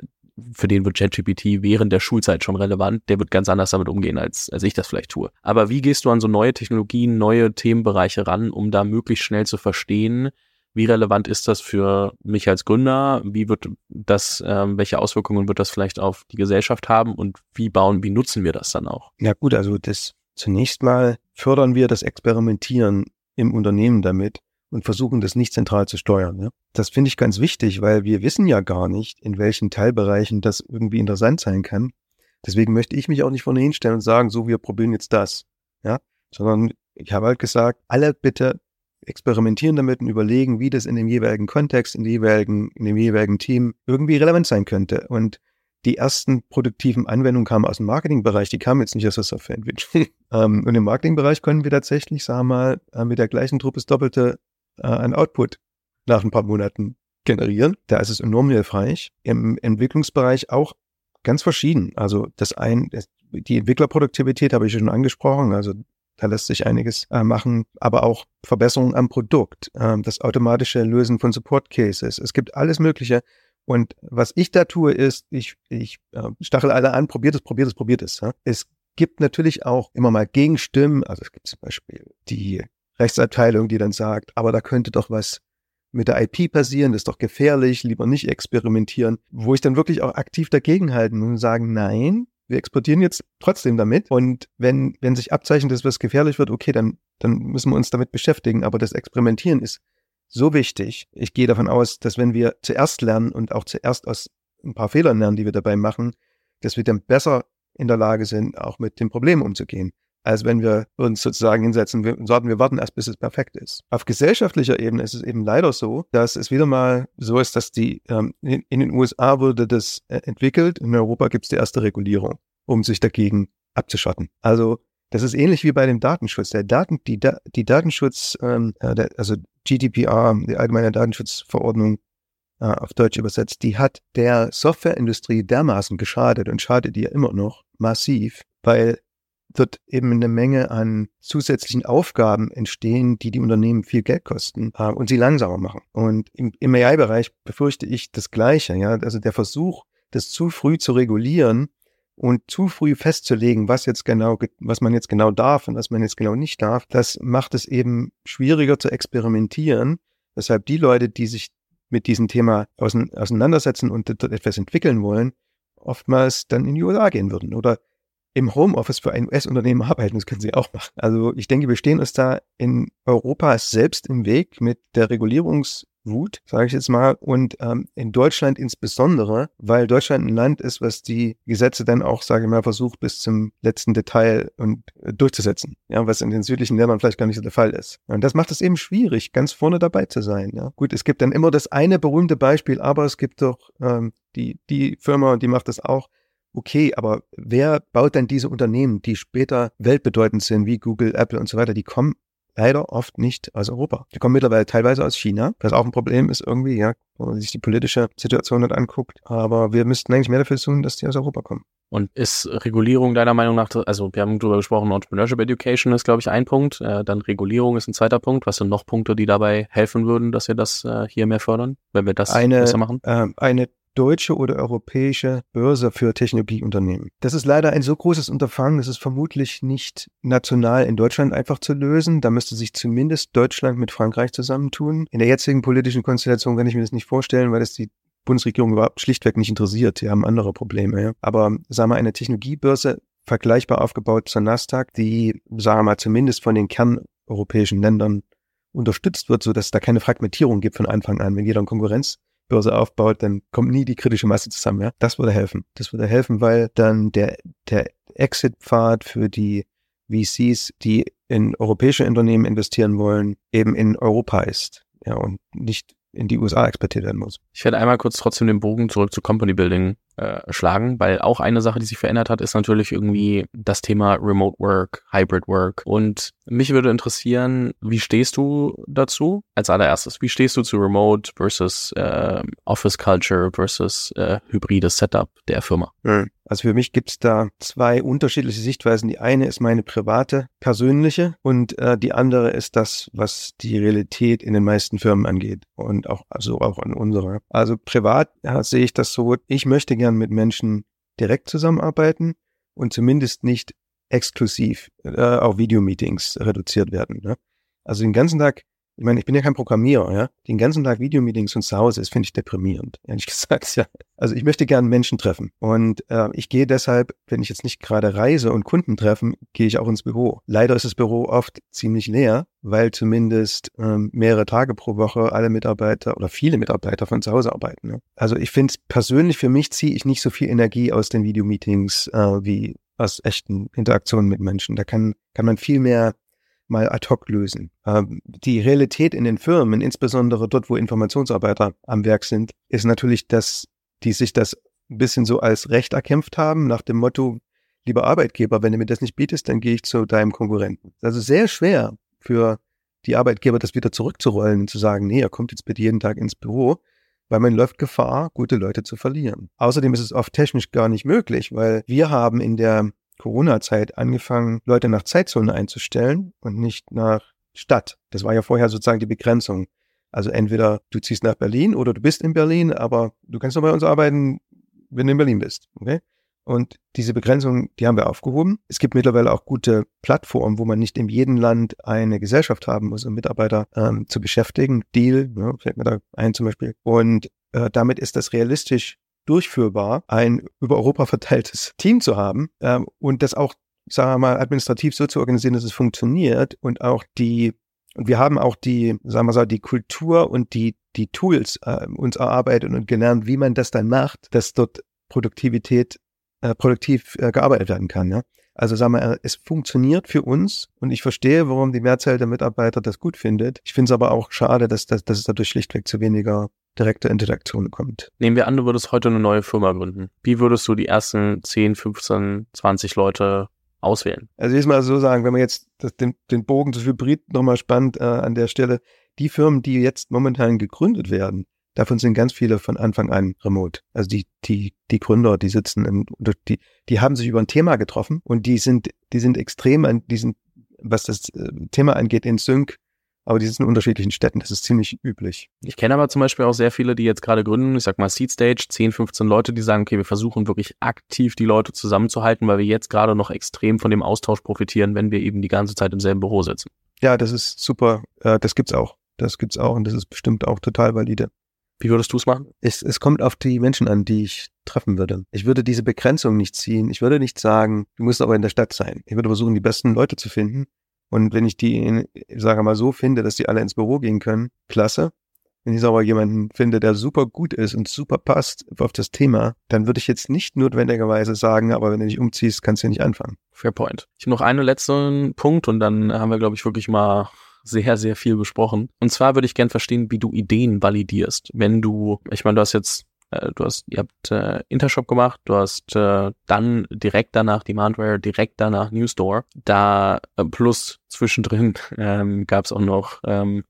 für den wird ChatGPT während der Schulzeit schon relevant, der wird ganz anders damit umgehen, als, als ich das vielleicht tue. Aber wie gehst du an so neue Technologien, neue Themenbereiche ran, um da möglichst schnell zu verstehen, wie relevant ist das für mich als Gründer? Wie wird das, ähm, welche Auswirkungen wird das vielleicht auf die Gesellschaft haben und wie bauen, wie nutzen wir das dann auch? Ja gut, also das Zunächst mal fördern wir das Experimentieren im Unternehmen damit und versuchen das nicht zentral zu steuern. Das finde ich ganz wichtig, weil wir wissen ja gar nicht, in welchen Teilbereichen das irgendwie interessant sein kann. Deswegen möchte ich mich auch nicht vorne hinstellen und sagen, so, wir probieren jetzt das. Ja, sondern ich habe halt gesagt, alle bitte experimentieren damit und überlegen, wie das in dem jeweiligen Kontext, in, dem jeweiligen, in dem jeweiligen Team irgendwie relevant sein könnte. Und die ersten produktiven Anwendungen kamen aus dem Marketingbereich, die kamen jetzt nicht aus der Softwareentwicklung. (laughs) ähm, und im Marketingbereich können wir tatsächlich, sagen wir mal, äh, mit der gleichen Truppe das Doppelte äh, an Output nach ein paar Monaten generieren. Da ist es enorm hilfreich. Im Entwicklungsbereich auch ganz verschieden. Also das ein, die Entwicklerproduktivität habe ich schon angesprochen. Also da lässt sich einiges äh, machen, aber auch Verbesserungen am Produkt, äh, das automatische Lösen von Support Cases. Es gibt alles Mögliche, und was ich da tue, ist, ich, ich äh, stachel alle an, probiert es, probiert es, probiert es. Ja? Es gibt natürlich auch immer mal Gegenstimmen. Also es gibt zum Beispiel die Rechtsabteilung, die dann sagt, aber da könnte doch was mit der IP passieren, das ist doch gefährlich, lieber nicht experimentieren. Wo ich dann wirklich auch aktiv dagegen halten und sagen, nein, wir exportieren jetzt trotzdem damit. Und wenn, wenn sich abzeichnet, dass was gefährlich wird, okay, dann, dann müssen wir uns damit beschäftigen. Aber das Experimentieren ist so wichtig. Ich gehe davon aus, dass wenn wir zuerst lernen und auch zuerst aus ein paar Fehlern lernen, die wir dabei machen, dass wir dann besser in der Lage sind, auch mit dem Problem umzugehen, als wenn wir uns sozusagen hinsetzen und sagen, wir warten erst, bis es perfekt ist. Auf gesellschaftlicher Ebene ist es eben leider so, dass es wieder mal so ist, dass die ähm, in, in, den USA wurde das äh, entwickelt, in Europa gibt es die erste Regulierung, um sich dagegen abzuschotten. Also das ist ähnlich wie bei dem Datenschutz. Der Daten, die, die Datenschutz, ähm, äh, der, also GDPR, die Allgemeine Datenschutzverordnung äh, auf Deutsch übersetzt, die hat der Softwareindustrie dermaßen geschadet und schadet ihr immer noch massiv, weil dort eben eine Menge an zusätzlichen Aufgaben entstehen, die die Unternehmen viel Geld kosten äh, und sie langsamer machen. Und im, im AI-Bereich befürchte ich das Gleiche. Ja, also der Versuch, das zu früh zu regulieren und zu früh festzulegen, was jetzt genau, was man jetzt genau darf und was man jetzt genau nicht darf, das macht es eben schwieriger zu experimentieren. Deshalb die Leute, die sich mit diesem Thema auseinandersetzen und dort etwas entwickeln wollen, oftmals dann in die USA gehen würden oder im Homeoffice für ein US-Unternehmen arbeiten. Das können sie auch machen. Also ich denke, wir stehen uns da in Europa selbst im Weg mit der Regulierungs- Wut, sage ich jetzt mal, und ähm, in Deutschland insbesondere, weil Deutschland ein Land ist, was die Gesetze dann auch, sage ich mal, versucht bis zum letzten Detail und äh, durchzusetzen. Ja, was in den südlichen Ländern vielleicht gar nicht so der Fall ist. Und das macht es eben schwierig, ganz vorne dabei zu sein. Ja, gut, es gibt dann immer das eine berühmte Beispiel, aber es gibt doch ähm, die die Firma, die macht das auch. Okay, aber wer baut denn diese Unternehmen, die später weltbedeutend sind, wie Google, Apple und so weiter? Die kommen leider oft nicht aus Europa. Die kommen mittlerweile teilweise aus China, was auch ein Problem ist irgendwie, ja, wenn man sich die politische Situation dort anguckt. Aber wir müssten eigentlich mehr dafür tun, dass die aus Europa kommen. Und ist Regulierung deiner Meinung nach, also wir haben darüber gesprochen, Entrepreneurship Education ist, glaube ich, ein Punkt. Äh, dann Regulierung ist ein zweiter Punkt. Was sind noch Punkte, die dabei helfen würden, dass wir das äh, hier mehr fördern, wenn wir das eine, besser machen? Äh, eine deutsche oder europäische Börse für Technologieunternehmen. Das ist leider ein so großes Unterfangen, das ist vermutlich nicht national in Deutschland einfach zu lösen. Da müsste sich zumindest Deutschland mit Frankreich zusammentun. In der jetzigen politischen Konstellation kann ich mir das nicht vorstellen, weil das die Bundesregierung überhaupt schlichtweg nicht interessiert. Die haben andere Probleme. Ja. Aber sagen wir, eine Technologiebörse vergleichbar aufgebaut zur Nasdaq, die, sagen wir mal, zumindest von den kerneuropäischen Ländern unterstützt wird, sodass es da keine Fragmentierung gibt von Anfang an. Wenn jeder ein Konkurrenz Börse aufbaut, dann kommt nie die kritische Masse zusammen. Ja? Das würde helfen. Das würde helfen, weil dann der, der Exit-Pfad für die VCs, die in europäische Unternehmen investieren wollen, eben in Europa ist. Ja, und nicht in die USA exportiert werden muss. Ich werde einmal kurz trotzdem den Bogen zurück zu Company Building äh, schlagen, weil auch eine Sache, die sich verändert hat, ist natürlich irgendwie das Thema Remote Work, Hybrid Work. Und mich würde interessieren, wie stehst du dazu? Als allererstes, wie stehst du zu Remote versus äh, Office Culture versus äh, hybrides Setup der Firma? Mhm. Also für mich gibt es da zwei unterschiedliche Sichtweisen. Die eine ist meine private, persönliche und äh, die andere ist das, was die Realität in den meisten Firmen angeht und auch also auch an unserer. Also privat ja, sehe ich das so. Ich möchte gern mit Menschen direkt zusammenarbeiten und zumindest nicht exklusiv äh, auf Videomeetings reduziert werden. Ne? Also den ganzen Tag ich meine, ich bin ja kein Programmierer, ja. Den ganzen Tag Videomeetings und zu Hause, das finde ich deprimierend, (laughs) ehrlich gesagt, ja. Also ich möchte gerne Menschen treffen. Und äh, ich gehe deshalb, wenn ich jetzt nicht gerade reise und Kunden treffen, gehe ich auch ins Büro. Leider ist das Büro oft ziemlich leer, weil zumindest ähm, mehrere Tage pro Woche alle Mitarbeiter oder viele Mitarbeiter von zu Hause arbeiten. Ne? Also ich finde persönlich für mich ziehe ich nicht so viel Energie aus den Videomeetings äh, wie aus echten Interaktionen mit Menschen. Da kann, kann man viel mehr mal ad hoc lösen. Ähm, die Realität in den Firmen, insbesondere dort, wo Informationsarbeiter am Werk sind, ist natürlich, dass die sich das ein bisschen so als Recht erkämpft haben, nach dem Motto, lieber Arbeitgeber, wenn du mir das nicht bietest, dann gehe ich zu deinem Konkurrenten. Also sehr schwer für die Arbeitgeber, das wieder zurückzurollen und zu sagen, nee, er kommt jetzt bitte jeden Tag ins Büro, weil man läuft Gefahr, gute Leute zu verlieren. Außerdem ist es oft technisch gar nicht möglich, weil wir haben in der Corona-Zeit angefangen, Leute nach Zeitzone einzustellen und nicht nach Stadt. Das war ja vorher sozusagen die Begrenzung. Also entweder du ziehst nach Berlin oder du bist in Berlin, aber du kannst nur bei uns arbeiten, wenn du in Berlin bist. Okay? Und diese Begrenzung, die haben wir aufgehoben. Es gibt mittlerweile auch gute Plattformen, wo man nicht in jedem Land eine Gesellschaft haben muss, um Mitarbeiter ähm, zu beschäftigen. Deal, ja, fällt mir da ein zum Beispiel. Und äh, damit ist das realistisch durchführbar, ein über Europa verteiltes Team zu haben ähm, und das auch, sagen wir mal, administrativ so zu organisieren, dass es funktioniert und auch die, und wir haben auch die, sagen wir so, die Kultur und die, die Tools äh, uns erarbeitet und gelernt, wie man das dann macht, dass dort Produktivität äh, produktiv äh, gearbeitet werden kann. Ja? Also sagen wir, es funktioniert für uns und ich verstehe, warum die Mehrzahl der Mitarbeiter das gut findet. Ich finde es aber auch schade, dass, dass, dass es dadurch schlichtweg zu weniger direkte Interaktion kommt. Nehmen wir an, du würdest heute eine neue Firma gründen. Wie würdest du die ersten 10, 15, 20 Leute auswählen? Also ich mal so sagen, wenn man jetzt das, den, den Bogen zu Hybrid nochmal spannt äh, an der Stelle, die Firmen, die jetzt momentan gegründet werden, davon sind ganz viele von Anfang an remote. Also die, die, die Gründer, die sitzen im, die, die haben sich über ein Thema getroffen und die sind, die sind extrem an diesen, was das äh, Thema angeht, in Sync aber die sind in unterschiedlichen Städten, das ist ziemlich üblich. Ich kenne aber zum Beispiel auch sehr viele, die jetzt gerade gründen, ich sag mal Seed Stage, 10, 15 Leute, die sagen, okay, wir versuchen wirklich aktiv die Leute zusammenzuhalten, weil wir jetzt gerade noch extrem von dem Austausch profitieren, wenn wir eben die ganze Zeit im selben Büro sitzen. Ja, das ist super, äh, das gibt's auch. Das gibt's auch und das ist bestimmt auch total valide. Wie würdest du es machen? Es, es kommt auf die Menschen an, die ich treffen würde. Ich würde diese Begrenzung nicht ziehen. Ich würde nicht sagen, du musst aber in der Stadt sein. Ich würde versuchen, die besten Leute zu finden und wenn ich die, sage mal so finde, dass die alle ins Büro gehen können, klasse. Wenn ich aber jemanden finde, der super gut ist und super passt auf das Thema, dann würde ich jetzt nicht notwendigerweise sagen, aber wenn du nicht umziehst, kannst du nicht anfangen. Fair point. Ich habe noch einen letzten Punkt und dann haben wir, glaube ich, wirklich mal sehr, sehr viel besprochen. Und zwar würde ich gern verstehen, wie du Ideen validierst. Wenn du, ich meine, du hast jetzt, äh, du hast, ihr habt äh, Intershop gemacht, du hast äh, dann direkt danach Demandware, direkt danach Newstore. Da äh, plus zwischendrin (laughs) ähm, gab es auch noch ähm,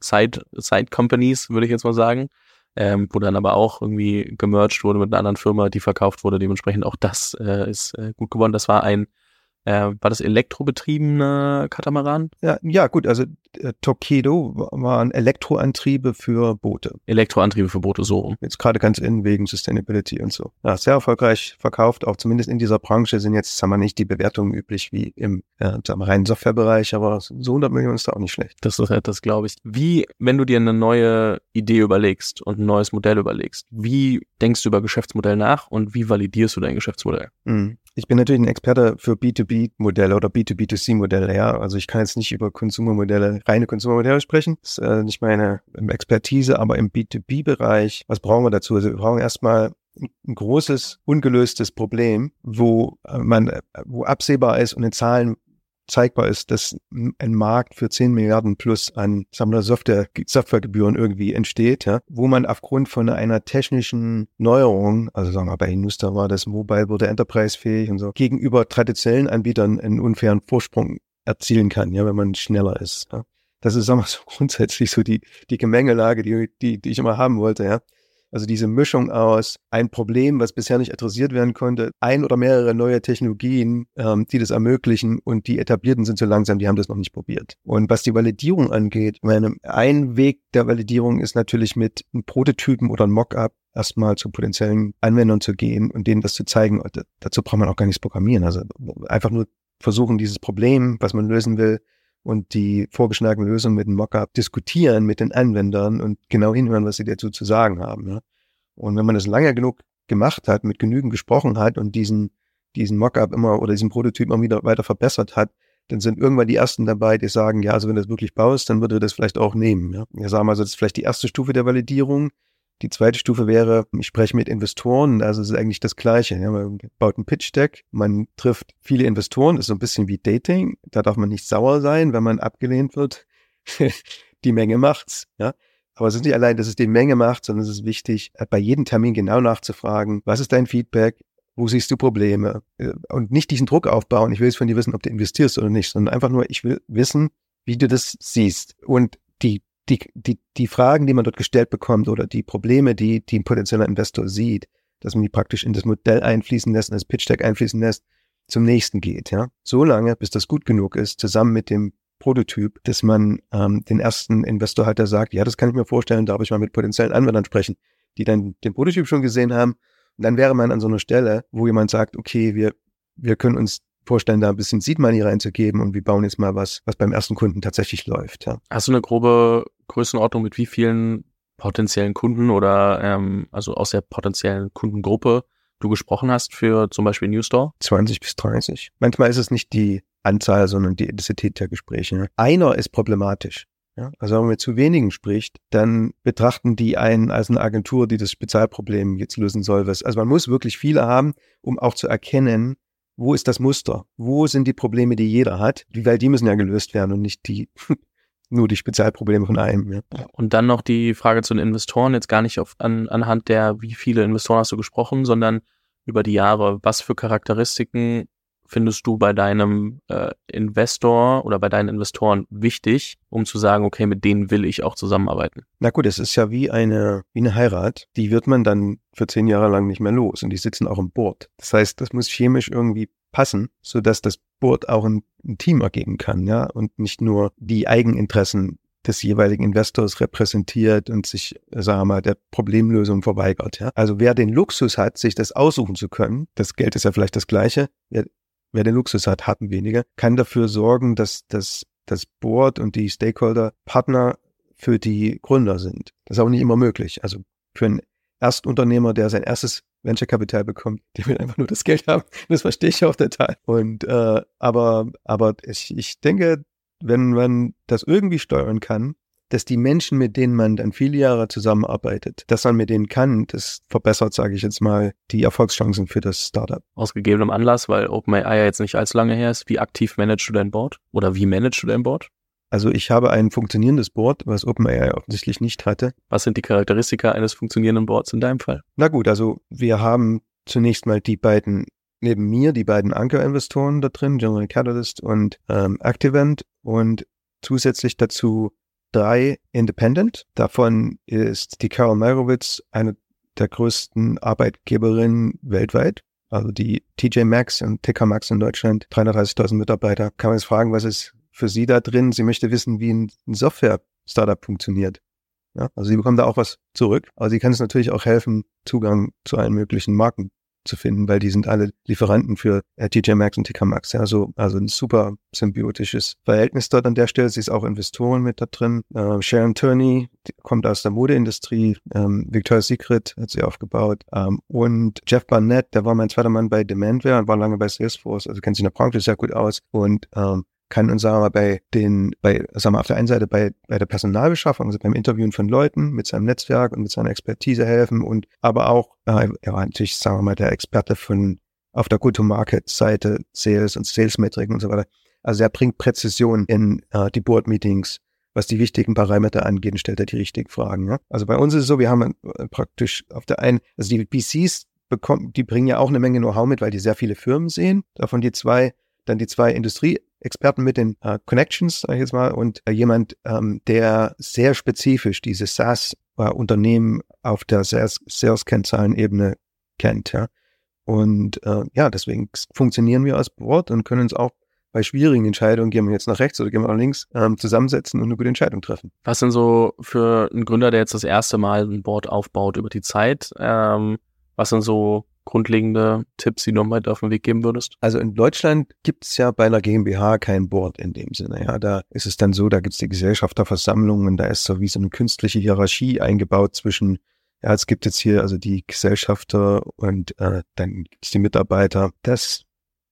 Side, Side Companies, würde ich jetzt mal sagen. Ähm, wo dann aber auch irgendwie gemerged wurde mit einer anderen Firma, die verkauft wurde. Dementsprechend auch das äh, ist äh, gut geworden. Das war ein äh, war das elektrobetriebene Katamaran? Ja, ja gut, also äh, Tokedo waren Elektroantriebe für Boote. Elektroantriebe für Boote, so. Jetzt gerade ganz in wegen Sustainability und so. Ja, sehr erfolgreich verkauft, auch zumindest in dieser Branche sind jetzt, sagen wir nicht die Bewertungen üblich wie im äh, reinen Softwarebereich, aber so 100 Millionen ist da auch nicht schlecht. Das ist das, glaube ich. Wie, wenn du dir eine neue Idee überlegst und ein neues Modell überlegst, wie denkst du über Geschäftsmodell nach und wie validierst du dein Geschäftsmodell? Mhm. Ich bin natürlich ein Experte für B2B-Modelle oder B2B2C-Modelle, ja. Also ich kann jetzt nicht über Konsumermodelle, reine Konsumermodelle sprechen. Das ist äh, nicht meine Expertise, aber im B2B-Bereich, was brauchen wir dazu? Also wir brauchen erstmal ein großes, ungelöstes Problem, wo äh, man, äh, wo absehbar ist und in Zahlen zeigbar ist, dass ein Markt für 10 Milliarden plus an wir, Software, Softwaregebühren irgendwie entsteht, ja, wo man aufgrund von einer technischen Neuerung, also sagen wir bei Inusta war das Mobile wurde enterprise-fähig und so, gegenüber traditionellen Anbietern einen unfairen Vorsprung erzielen kann, ja, wenn man schneller ist. Ja. Das ist, wir so, grundsätzlich so die, die Gemengelage, die, die, die ich immer haben wollte, ja. Also diese Mischung aus ein Problem, was bisher nicht adressiert werden konnte, ein oder mehrere neue Technologien, ähm, die das ermöglichen und die etablierten sind so langsam, die haben das noch nicht probiert. Und was die Validierung angeht, meine, ein Weg der Validierung ist natürlich mit einem Prototypen oder einem Mockup erstmal zu potenziellen Anwendern zu gehen und denen das zu zeigen. Und dazu braucht man auch gar nichts programmieren. Also einfach nur versuchen, dieses Problem, was man lösen will, und die vorgeschlagene Lösung mit dem Mockup diskutieren mit den Anwendern und genau hinhören, was sie dazu zu sagen haben. Ja. Und wenn man das lange genug gemacht hat, mit genügend gesprochen hat und diesen, diesen Mockup immer oder diesen Prototyp immer wieder weiter verbessert hat, dann sind irgendwann die ersten dabei, die sagen, ja, also wenn du das wirklich baust, dann würde das vielleicht auch nehmen. Ja. Wir sagen also, das ist vielleicht die erste Stufe der Validierung. Die zweite Stufe wäre, ich spreche mit Investoren, also es ist eigentlich das Gleiche. Ja, man baut ein Pitch-Deck, man trifft viele Investoren, ist so ein bisschen wie Dating. Da darf man nicht sauer sein, wenn man abgelehnt wird. (laughs) die Menge macht's. Ja. Aber es ist nicht allein, dass es die Menge macht, sondern es ist wichtig, bei jedem Termin genau nachzufragen, was ist dein Feedback, wo siehst du Probleme äh, und nicht diesen Druck aufbauen. Ich will jetzt von dir wissen, ob du investierst oder nicht, sondern einfach nur, ich will wissen, wie du das siehst. Und die die, die, die Fragen, die man dort gestellt bekommt oder die Probleme, die, die ein potenzieller Investor sieht, dass man die praktisch in das Modell einfließen lässt, in das Pitch Deck einfließen lässt, zum nächsten geht, ja. So lange, bis das gut genug ist, zusammen mit dem Prototyp, dass man ähm, den ersten Investor halt, der sagt, ja, das kann ich mir vorstellen, darf ich mal mit potenziellen Anwendern sprechen, die dann den Prototyp schon gesehen haben. Und dann wäre man an so einer Stelle, wo jemand sagt, okay, wir, wir können uns vorstellen, da ein bisschen Seed Money reinzugeben und wir bauen jetzt mal was, was beim ersten Kunden tatsächlich läuft. Ja. Hast du eine grobe Größenordnung, mit wie vielen potenziellen Kunden oder ähm, also aus der potenziellen Kundengruppe du gesprochen hast für zum Beispiel Newstore? 20 bis 30. Manchmal ist es nicht die Anzahl, sondern die Intensität der Gespräche. Einer ist problematisch. Ja, also wenn man mit zu wenigen spricht, dann betrachten die einen als eine Agentur, die das Spezialproblem jetzt lösen soll. Also man muss wirklich viele haben, um auch zu erkennen, wo ist das Muster? Wo sind die Probleme, die jeder hat? Weil die müssen ja gelöst werden und nicht die (laughs) nur die Spezialprobleme von einem. Ja. Und dann noch die Frage zu den Investoren, jetzt gar nicht auf, an, anhand der, wie viele Investoren hast du gesprochen, sondern über die Jahre. Was für Charakteristiken findest du bei deinem äh, Investor oder bei deinen Investoren wichtig, um zu sagen, okay, mit denen will ich auch zusammenarbeiten? Na gut, es ist ja wie eine, wie eine Heirat. Die wird man dann für zehn Jahre lang nicht mehr los und die sitzen auch im Board. Das heißt, das muss chemisch irgendwie passen, so dass das Board auch ein, ein Team ergeben kann, ja, und nicht nur die Eigeninteressen des jeweiligen Investors repräsentiert und sich, sagen wir mal, der Problemlösung verweigert. Ja? Also wer den Luxus hat, sich das aussuchen zu können, das Geld ist ja vielleicht das gleiche, wer wer den Luxus hat, hatten weniger, kann dafür sorgen, dass das, das Board und die Stakeholder Partner für die Gründer sind. Das ist auch nicht immer möglich. Also für einen Erstunternehmer, der sein erstes Venture-Kapital bekommt, (laughs) der will einfach nur das Geld haben. Das verstehe ich auch total. Und äh, aber aber ich, ich denke, wenn man das irgendwie steuern kann, dass die Menschen, mit denen man dann viele Jahre zusammenarbeitet, dass man mit denen kann, das verbessert, sage ich jetzt mal, die Erfolgschancen für das Startup. Aus gegebenem Anlass, weil OpenAI ja jetzt nicht allzu lange her ist, wie aktiv managst du dein Board? Oder wie managst du dein Board? Also ich habe ein funktionierendes Board, was OpenAI offensichtlich nicht hatte. Was sind die Charakteristika eines funktionierenden Boards in deinem Fall? Na gut, also wir haben zunächst mal die beiden neben mir, die beiden Anker-Investoren da drin, General Catalyst und ähm, Activent und zusätzlich dazu drei Independent. Davon ist die Carol Meirowitz eine der größten Arbeitgeberinnen weltweit. Also die TJ Maxx und TK Maxx in Deutschland, 330.000 Mitarbeiter. Kann man jetzt fragen, was ist für sie da drin? Sie möchte wissen, wie ein Software-Startup funktioniert. Ja, also sie bekommt da auch was zurück. Aber sie kann es natürlich auch helfen, Zugang zu allen möglichen Marken zu finden, weil die sind alle Lieferanten für äh, TJ Maxx und TK Maxx. Ja, so, also ein super symbiotisches Verhältnis dort an der Stelle. Sie ist auch Investoren mit da drin. Äh, Sharon Turney kommt aus der Modeindustrie. Ähm, Victoria's Secret hat sie aufgebaut. Ähm, und Jeff Barnett, der war mein zweiter Mann bei Demandware und war lange bei Salesforce, also kennt sich in der Branche sehr gut aus. Und ähm, kann uns sagen wir mal bei den, bei, sagen wir auf der einen Seite bei, bei der Personalbeschaffung, also beim Interviewen von Leuten mit seinem Netzwerk und mit seiner Expertise helfen und aber auch, äh, er war natürlich, sagen wir mal, der Experte von auf der Go-to-Market-Seite, Sales und Sales-Metriken und so weiter. Also er bringt Präzision in äh, die Board-Meetings, was die wichtigen Parameter angeht stellt er die richtigen Fragen. Ja? Also bei uns ist es so, wir haben äh, praktisch auf der einen, also die BCs bekommen, die bringen ja auch eine Menge Know-how mit, weil die sehr viele Firmen sehen. Davon die zwei, dann die zwei Industrie Experten mit den äh, Connections, sag ich jetzt mal, und äh, jemand, ähm, der sehr spezifisch diese SaaS-Unternehmen auf der Sales-Kennzahlenebene kennt. Ja. Und äh, ja, deswegen funktionieren wir als Board und können uns auch bei schwierigen Entscheidungen, gehen wir jetzt nach rechts oder gehen wir nach links, ähm, zusammensetzen und eine gute Entscheidung treffen. Was sind so für einen Gründer, der jetzt das erste Mal ein Board aufbaut über die Zeit, ähm, was sind so grundlegende Tipps, die du mal auf den Weg geben würdest? Also in Deutschland gibt es ja bei einer GmbH kein Board in dem Sinne. Ja, da ist es dann so, da gibt es die Gesellschafterversammlungen, da ist so wie so eine künstliche Hierarchie eingebaut zwischen ja, es gibt jetzt hier also die Gesellschafter und äh, dann gibt es die Mitarbeiter. Das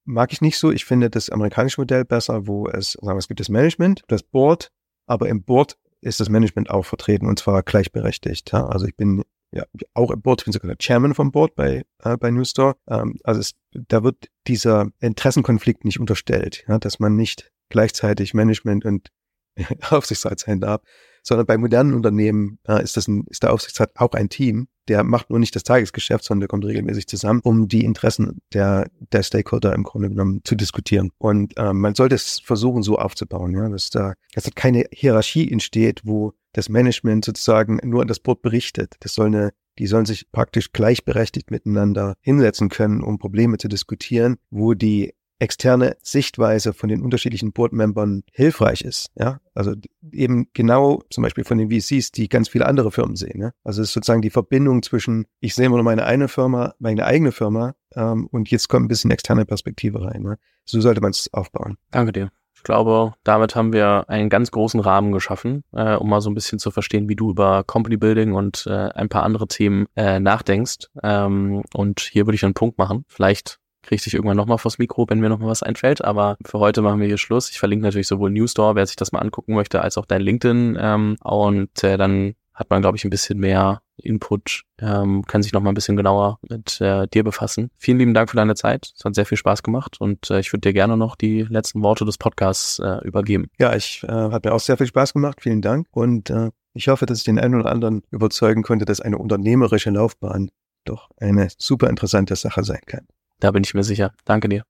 mag ich nicht so. Ich finde das amerikanische Modell besser, wo es, sagen wir, es gibt das Management, das Board, aber im Board ist das Management auch vertreten und zwar gleichberechtigt. Ja? Also ich bin ja, auch im Board, ich bin sogar der Chairman vom Board bei, äh, bei Newstore. Ähm, also es, da wird dieser Interessenkonflikt nicht unterstellt, ja, dass man nicht gleichzeitig Management und (laughs) Aufsichtsrat sein darf, sondern bei modernen Unternehmen äh, ist das ein, ist der Aufsichtsrat auch ein Team, der macht nur nicht das Tagesgeschäft, sondern der kommt regelmäßig zusammen, um die Interessen der, der Stakeholder im Grunde genommen zu diskutieren. Und äh, man sollte es versuchen, so aufzubauen, ja, dass da, dass da keine Hierarchie entsteht, wo das Management sozusagen nur an das Board berichtet. Das soll eine, die sollen sich praktisch gleichberechtigt miteinander hinsetzen können, um Probleme zu diskutieren, wo die externe Sichtweise von den unterschiedlichen Boardmembern hilfreich ist. Ja, also eben genau zum Beispiel von den VCs, die ganz viele andere Firmen sehen. Ja? Also es ist sozusagen die Verbindung zwischen, ich sehe immer nur meine eine Firma, meine eigene Firma ähm, und jetzt kommt ein bisschen externe Perspektive rein. Ne? So sollte man es aufbauen. Danke dir. Ich glaube, damit haben wir einen ganz großen Rahmen geschaffen, äh, um mal so ein bisschen zu verstehen, wie du über Company Building und äh, ein paar andere Themen äh, nachdenkst. Ähm, und hier würde ich einen Punkt machen. Vielleicht kriege ich dich irgendwann nochmal vors Mikro, wenn mir nochmal was einfällt. Aber für heute machen wir hier Schluss. Ich verlinke natürlich sowohl Newstore, wer sich das mal angucken möchte, als auch dein LinkedIn. Ähm, und äh, dann hat man, glaube ich, ein bisschen mehr Input, ähm, kann sich noch mal ein bisschen genauer mit äh, dir befassen. Vielen lieben Dank für deine Zeit. Es hat sehr viel Spaß gemacht und äh, ich würde dir gerne noch die letzten Worte des Podcasts äh, übergeben. Ja, ich äh, hat mir auch sehr viel Spaß gemacht. Vielen Dank und äh, ich hoffe, dass ich den einen oder anderen überzeugen konnte, dass eine unternehmerische Laufbahn doch eine super interessante Sache sein kann. Da bin ich mir sicher. Danke dir.